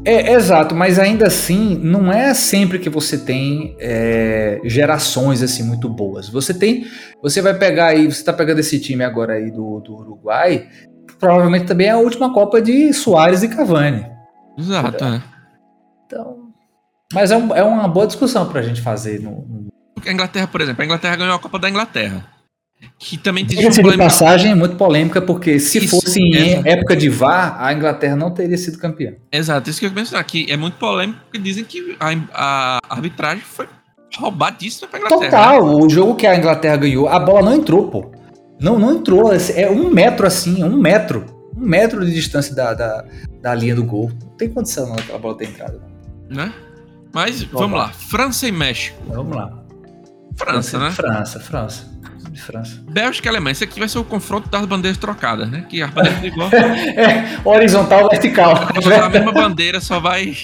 É, exato, mas ainda assim, não é sempre que você tem é, gerações assim muito boas. Você tem, você vai pegar aí, você tá pegando esse time agora aí do, do Uruguai, que provavelmente também é a última Copa de Soares e Cavani. Exato, é. Então, mas é, um- é uma boa discussão pra gente fazer. No, no... Porque a Inglaterra, por exemplo, a Inglaterra ganhou a Copa da Inglaterra. Que também tem de passagem, é muito polêmica, porque se Isso, fosse em exato. época de VAR, a Inglaterra não teria sido campeã. Exato, isso que eu ia mencionar aqui. É muito polêmico porque dizem que a, a arbitragem foi roubadíssima pra Inglaterra. né? Total, o jogo que a Inglaterra ganhou, a bola não entrou, pô. Não, não entrou. É um metro assim, é um metro. Um metro de distância da, da, da linha do gol. Não tem condição não aquela bola ter entrado. Né? Mas vamos lá. França e México. Mas vamos lá. França, né? França, França. De França. Bélgica e Alemanha. Isso aqui vai ser o confronto das bandeiras trocadas, né? Que as bandeiras de igual. É, horizontal, vertical. a mesma bandeira só vai,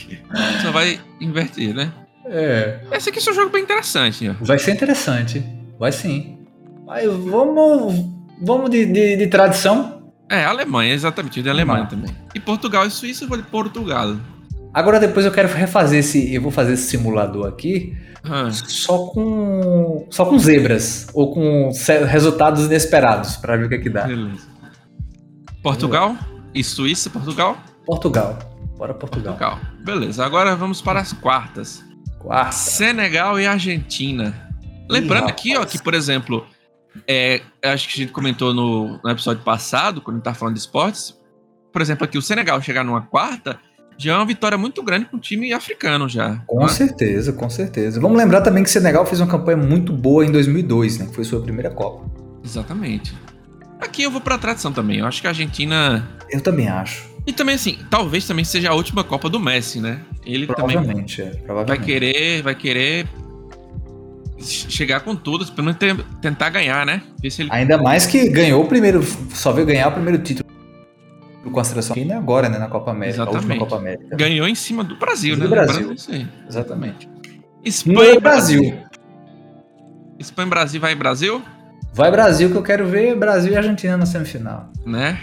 só vai inverter, né? É. Esse aqui é um jogo bem interessante. Vai ser interessante. Vai sim. Mas vamos. Vamos de, de, de tradição. É, Alemanha, exatamente. De Alemanha também. E Portugal e Suíça, eu vou de Portugal. Agora depois eu quero refazer esse. Eu vou fazer esse simulador aqui Ah, só com. Só com zebras. Ou com resultados inesperados, pra ver o que, é que dá. beleza. Portugal e Suíça, Portugal? Portugal. Bora Portugal. Portugal. Beleza, agora vamos para as quartas. Quarta. Senegal e Argentina. Lembrando Ih, aqui, ó, que, por exemplo, é, acho que a gente comentou no, no episódio passado, quando a gente tava falando de esportes, por exemplo, aqui o Senegal chegar numa quarta já é uma vitória muito grande para um time africano já. Com né? certeza, com certeza. Vamos lembrar também que Senegal fez uma campanha muito boa em 2002, né? Que foi sua primeira Copa. Exatamente. Aqui eu vou pra tradição também. Eu acho que a Argentina. Eu também acho. E também, assim, talvez também seja a última Copa do Messi, né? Ele também Provavelmente, é. vai Provavelmente. querer, vai querer chegar com tudo, pelo menos tentar ganhar, né? Ele Ainda mais que ganhou o primeiro. Só veio ganhar o primeiro título com a seleção aqui, né? Agora, né? Na Copa América. Exatamente. Copa América. ganhou em cima do Brasil, Do né? Brasil. Exatamente. Espanha e Brasil. Espanha e Brasil vai em Brasil, Vai Brasil que eu quero ver Brasil e Argentina na semifinal. né?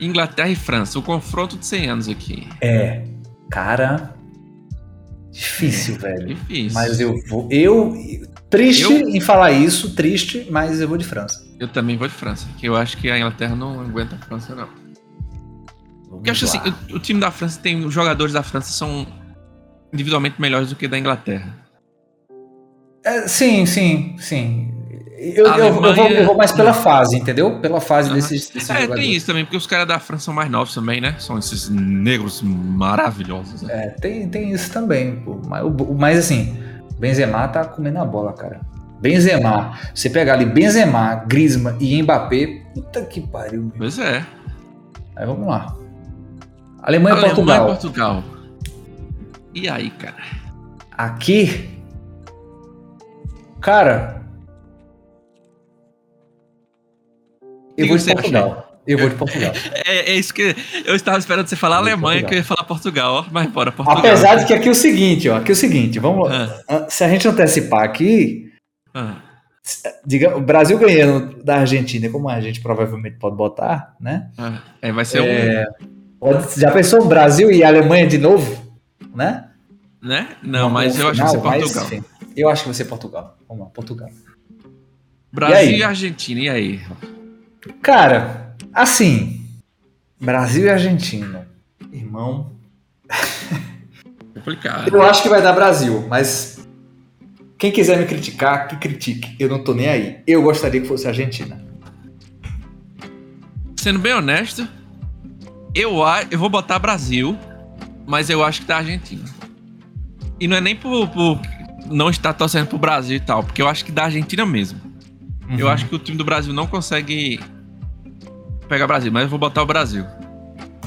Inglaterra e França, o confronto de 100 anos aqui. É. Cara. Difícil, velho. Difícil. Mas eu vou. Eu. Triste Eu- em falar isso, triste, mas eu vou de França. Eu também vou de França, que eu acho que a Inglaterra não aguenta a França, não. Porque eu acho assim, o, o time da França tem. Os jogadores da França são individualmente melhores do que da Inglaterra. É, sim, sim, sim. Eu, A eu- eu vou, Alemanha- eu vou mais pela fase, entendeu? Pela fase Aham. desses, desses É, jogadores. tem isso também, porque os caras da França são mais novos também, né? São esses negros maravilhosos, né? É, tem, tem isso também, pô. Mas, mas assim, Benzema tá comendo a bola, cara. Benzema, você pegar ali Benzema, Griezmann e Mbappé, puta que pariu. meu. Pois é. Aí vamos lá. Alemanha, e Alemanha Portugal. e Portugal. E aí, cara? Aqui, cara, eu vou de? Portugal. Eu vou de Portugal. É, é isso que eu estava esperando você falar Alemanha, Portugal. que eu ia falar Portugal, ó. Mas bora, Portugal. Apesar de que aqui é o seguinte, ó, aqui é o seguinte, vamos lá. Ah, Se a gente antecipar aqui, ah. diga, o Brasil ganhando da Argentina, como a gente provavelmente pode botar, né? Ah, é, vai ser É, pode- já pensou Brasil e Alemanha de novo, né? um. Né? Não, mas eu acho que vai ser mas, Portugal. enfim, eu acho que vai ser Portugal. Vamos lá, Portugal. Brasil E e Argentina, e aí? Cara, assim, Brasil e Argentina. Irmão. Complicado. Eu acho que vai dar Brasil, mas quem quiser me criticar, que critique. Eu não tô nem aí. Eu gostaria que fosse Argentina. Sendo bem honesto, eu, eu vou botar Brasil, mas eu acho que tá Argentina. E não é nem por, por não estar torcendo pro Brasil e tal, porque eu acho que dá Argentina mesmo. Eu Uhum. acho que o time do Brasil não consegue pegar o Brasil, mas eu vou botar o Brasil.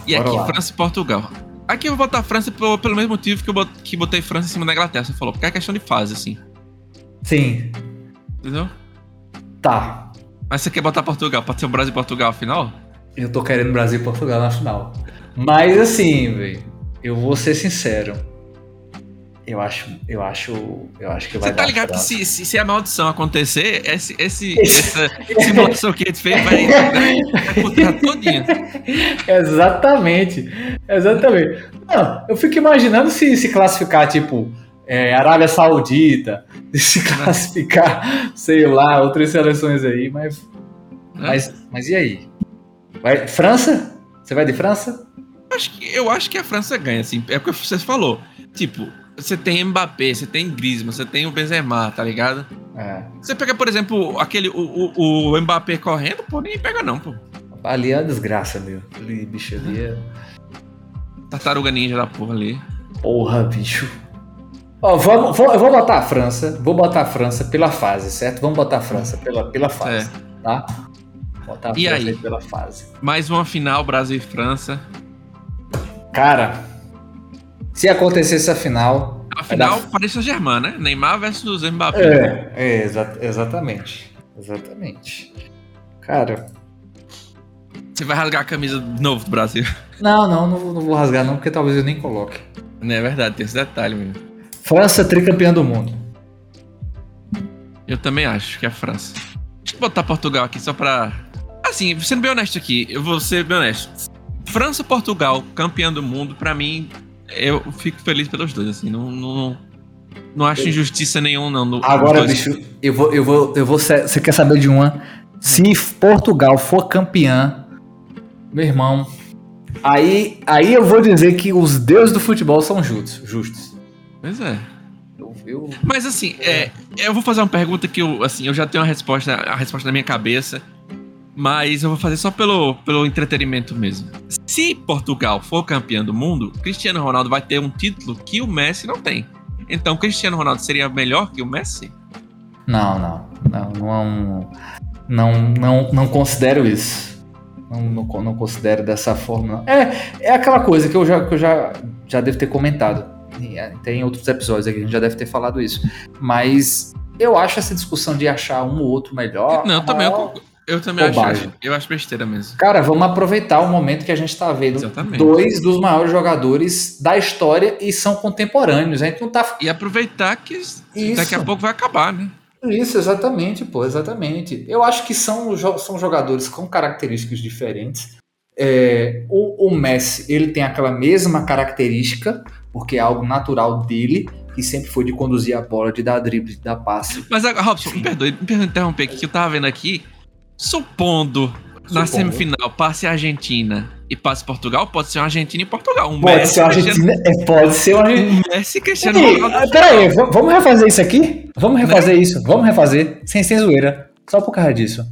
E Bora aqui, lá. França e Portugal. Aqui eu vou botar a França pelo, pelo mesmo motivo que eu bot- que botei França em cima da Inglaterra. Você falou, porque é questão de fase, assim. Sim, Entendeu? tá. Mas você quer botar Portugal? Pode ser o Brasil e Portugal afinal? Eu tô querendo Brasil e Portugal na final. Mas assim, velho, eu vou ser sincero. Eu acho, eu acho, eu acho que vai Você tá ligado que se, se, se a maldição acontecer, esse, esse, essa simulação que a gente fez vai, vai, todinha. Exatamente, exatamente. Não, eu fico imaginando se se classificar, tipo, é, Arábia Saudita, se classificar, sei lá, outras seleções aí, mas, mas, mas e aí? Vai, França? Você vai de França? Acho que, eu acho que a França ganha, assim. É o que você falou. Tipo, você tem Mbappé, você tem Griezmann, você tem o Benzema, tá ligado? É, Você pega, por exemplo, aquele, o, o, o Mbappé correndo, pô, nem pega não, pô. ali é uma desgraça, meu. Ali, bicho, ali é... Tartaruga ninja da porra ali. Porra, bicho. Ó, vamos, vou, eu vou botar a França, vou botar a França pela fase, certo? Vamos botar a França pela, pela fase, tá? Botar a E França aí pela fase. Mais uma final, Brasil e França. Cara, se acontecesse a final. A final, dar- Paris Saint-Germain, né? Neymar versus Mbappé. É, é exa- exatamente. Exatamente. Cara. Você vai rasgar a camisa de novo do Brasil. Não, não, não, não vou rasgar, não, porque talvez eu nem coloque. Não é verdade, tem esse detalhe mesmo. França tricampeã do mundo. Eu também acho que é a França. Deixa eu botar Portugal aqui só pra. Assim, sendo bem honesto aqui, eu vou ser bem honesto. França Portugal, campeão do mundo, pra mim, eu fico feliz pelos dois, assim. Não, não, não acho injustiça nenhuma, não. no- Agora, bicho, eu vou, eu vou, eu vou. Você quer saber de uma? Se Portugal for campeã, meu irmão, aí, aí eu vou dizer que os deuses do futebol são justos. justos. Pois é. Eu, eu- Mas assim, é, eu vou fazer uma pergunta que eu, assim, eu já tenho a resposta, a resposta na minha cabeça, mas eu vou fazer só pelo, pelo entretenimento mesmo. Se Portugal for campeão do mundo, Cristiano Ronaldo vai ter um título que o Messi não tem. Então, Cristiano Ronaldo seria melhor que o Messi? Não, não, não, não, não, não, não considero isso. Não, não, não considero dessa forma. não. É, é aquela coisa que eu já, que eu já, já devo ter comentado. É, Tem outros episódios aqui que a gente já deve ter falado isso. Mas eu acho essa discussão de achar um ou outro melhor. não, também eu, maior- concordo. Eu também acho, eu acho besteira mesmo. Cara, vamos aproveitar o momento que a gente tá vendo Exatamente. dois dos maiores jogadores da história e são contemporâneos. A gente não tá E aproveitar que Isso. daqui a pouco vai acabar, né? Isso, exatamente, pô, exatamente. Eu acho que são, são jogadores com características diferentes. É, o, o Messi, ele tem aquela mesma característica, porque é algo natural dele, que sempre foi de conduzir a bola, de dar drible, de dar passe. Mas, agora, Robson, me perdoe, me perdoe interromper aqui, que eu tava vendo aqui. Supondo, na Supondo. semifinal passe a Argentina e passe Portugal, pode ser uma Argentina e Portugal. Um Pode Messi, ser uma Argentina, é, pode ser uma Argentina. Messi Cristiano Ronaldo. ah, peraí, vamos refazer isso aqui? Vamos refazer isso, vamos refazer, sem, sem zoeira, só por causa disso.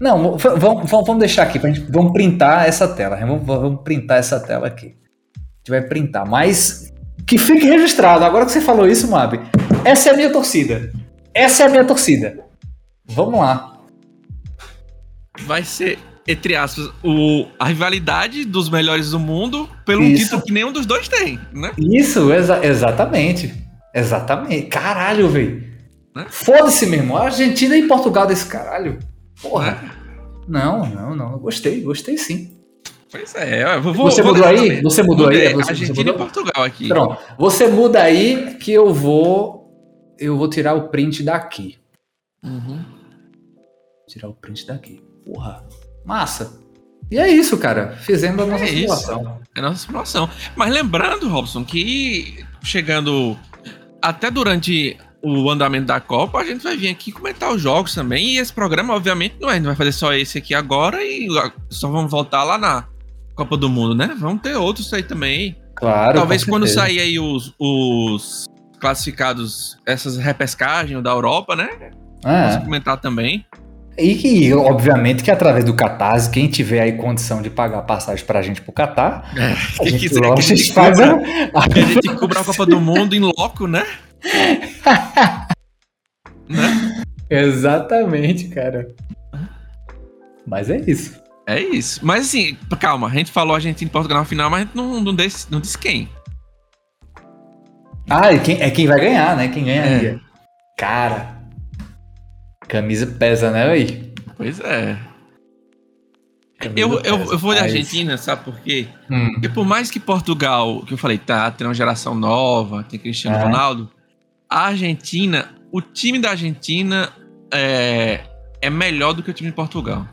Não, vamos, vamos, deixar aqui, pra gente, vamos printar essa tela, vamos, vamos printar essa tela aqui. A gente vai printar, mas que fique registrado, agora que você falou isso, Mabi, essa é a minha torcida, essa é a minha torcida. Vamos lá. Vai ser, entre aspas, o, a rivalidade dos melhores do mundo pelo Isso. título que nenhum dos dois tem, né? Isso, exa- exatamente. Exatamente. Caralho, velho. Né? Foda-se, meu irmão. Argentina e Portugal desse caralho. Porra. Né? Não, não, não. Gostei, gostei sim. Pois é, eu vou, Você vou mudou aí? também. Você mudou aí? Mudei, É você- Argentina e? Portugal aqui. Pronto. Você muda aí que eu vou. Eu vou tirar o print daqui. Uhum. Tirar o print daqui. Porra. Massa. E é isso, cara. Fizemos a nossa É isso. simulação. É a nossa simulação. Mas lembrando, Robson, que chegando até durante o andamento da Copa, a gente vai vir aqui comentar os jogos também. E esse programa, obviamente, não é. A gente vai fazer só esse aqui agora e só vamos voltar lá na Copa do Mundo, né? Vamos ter outros aí também. Claro. Talvez quando sair aí os, os classificados, essas repescagens da Europa, né? É. comentar também. E que, obviamente, que através do Catarse, quem tiver aí condição de pagar passagem pra gente pro Catar, a Quem gente, quiser que a gente faz a- que a gente cubra a Copa do Mundo em loco, né? né? Exatamente, cara. Mas é isso. É isso. Mas assim, calma, a gente falou Argentina e Portugal na final, mas a gente não, não, disse, não disse quem. Ah, e quem, é quem vai ganhar, né? Quem ganharia. É. Cara, camisa pesa, né, aí? Pois é. Eu, eu, eu vou de Argentina, sabe por quê? Hum, Porque por mais que Portugal, que eu falei, tá, tem uma geração nova, tem Cristiano É. Ronaldo, a Argentina, o time da Argentina é, é melhor do que o time de Portugal.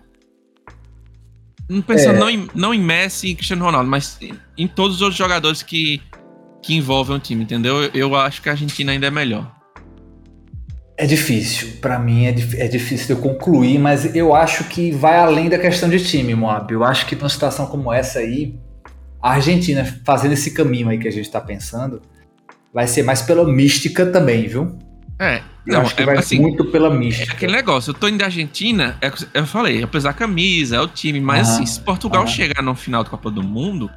Não pensando É. não, em, não em Messi e Cristiano Ronaldo, mas em, em todos os outros jogadores que, que envolvem o time, entendeu? Eu, eu acho que a Argentina ainda é melhor. É difícil. Pra mim é, é difícil de eu concluir, mas eu acho que vai além da questão de time, Moab. Eu acho que numa situação como essa aí, a Argentina fazendo esse caminho aí que a gente tá pensando, vai ser mais pela mística também, viu? É, Eu não, acho que é vai assim, muito pela É mística. aquele negócio, eu tô indo da Argentina, é, eu falei, apesar da camisa, é o time, mas Aham, assim, se Portugal aham. chegar no final da Copa do Mundo,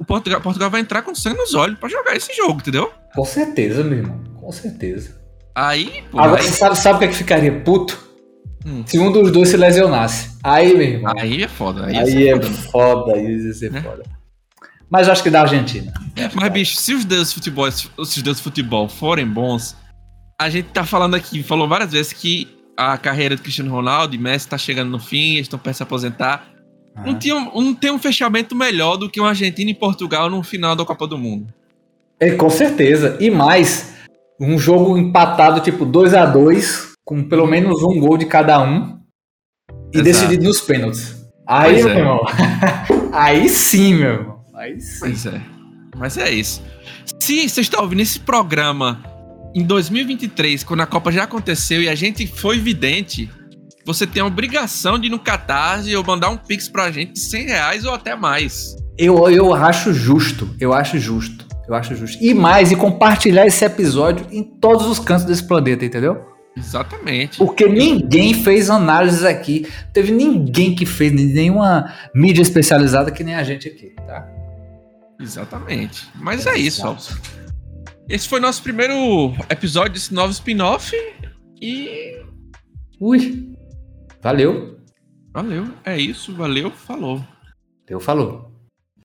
o Portugal, Portugal vai entrar com sangue nos olhos pra jogar esse jogo, entendeu? Com certeza, meu irmão. Com certeza. Aí, pô, Agora, aí, você sabe, sabe o que, é que ficaria puto? Hum. Se um dos dois se lesionasse. Aí, meu irmão. aí é foda. Aí, Aí, ia é ser foda. foda, aí ia ser Né? foda. Mas eu acho que da Argentina. Mas, bicho, se os deuses de futebol, se os deuses de futebol forem bons, a gente tá falando aqui, falou várias vezes que a carreira de Cristiano Ronaldo e Messi tá chegando no fim, eles estão perto de se aposentar. Não, tinha, um- não tem um fechamento melhor do que uma Argentina e Portugal no final da Copa do Mundo. É, com certeza. E mais, um jogo empatado, tipo 2 a 2 com pelo menos um gol de cada um. E Exato. decidido nos pênaltis. Aí, Pois meu é. irmão. Aí sim, meu irmão. Aí sim. Pois é. Mas é isso. Se você está ouvindo esse programa em 2023, quando a Copa já aconteceu e a gente foi vidente, você tem a obrigação de ir no Catarse ou mandar um pix pra gente de 100 reais ou até mais. Eu, eu acho justo. Eu acho justo. Eu acho justo. E mais, e compartilhar esse episódio em todos os cantos desse planeta, entendeu? Exatamente. Porque ninguém fez análises aqui. Teve ninguém que fez, nenhuma mídia especializada que nem a gente aqui, tá? Exatamente. Mas é isso, Alves. Esse foi nosso primeiro episódio desse novo spin-off. E Ui. Valeu. valeu. É isso. Valeu. Falou. Deu falou.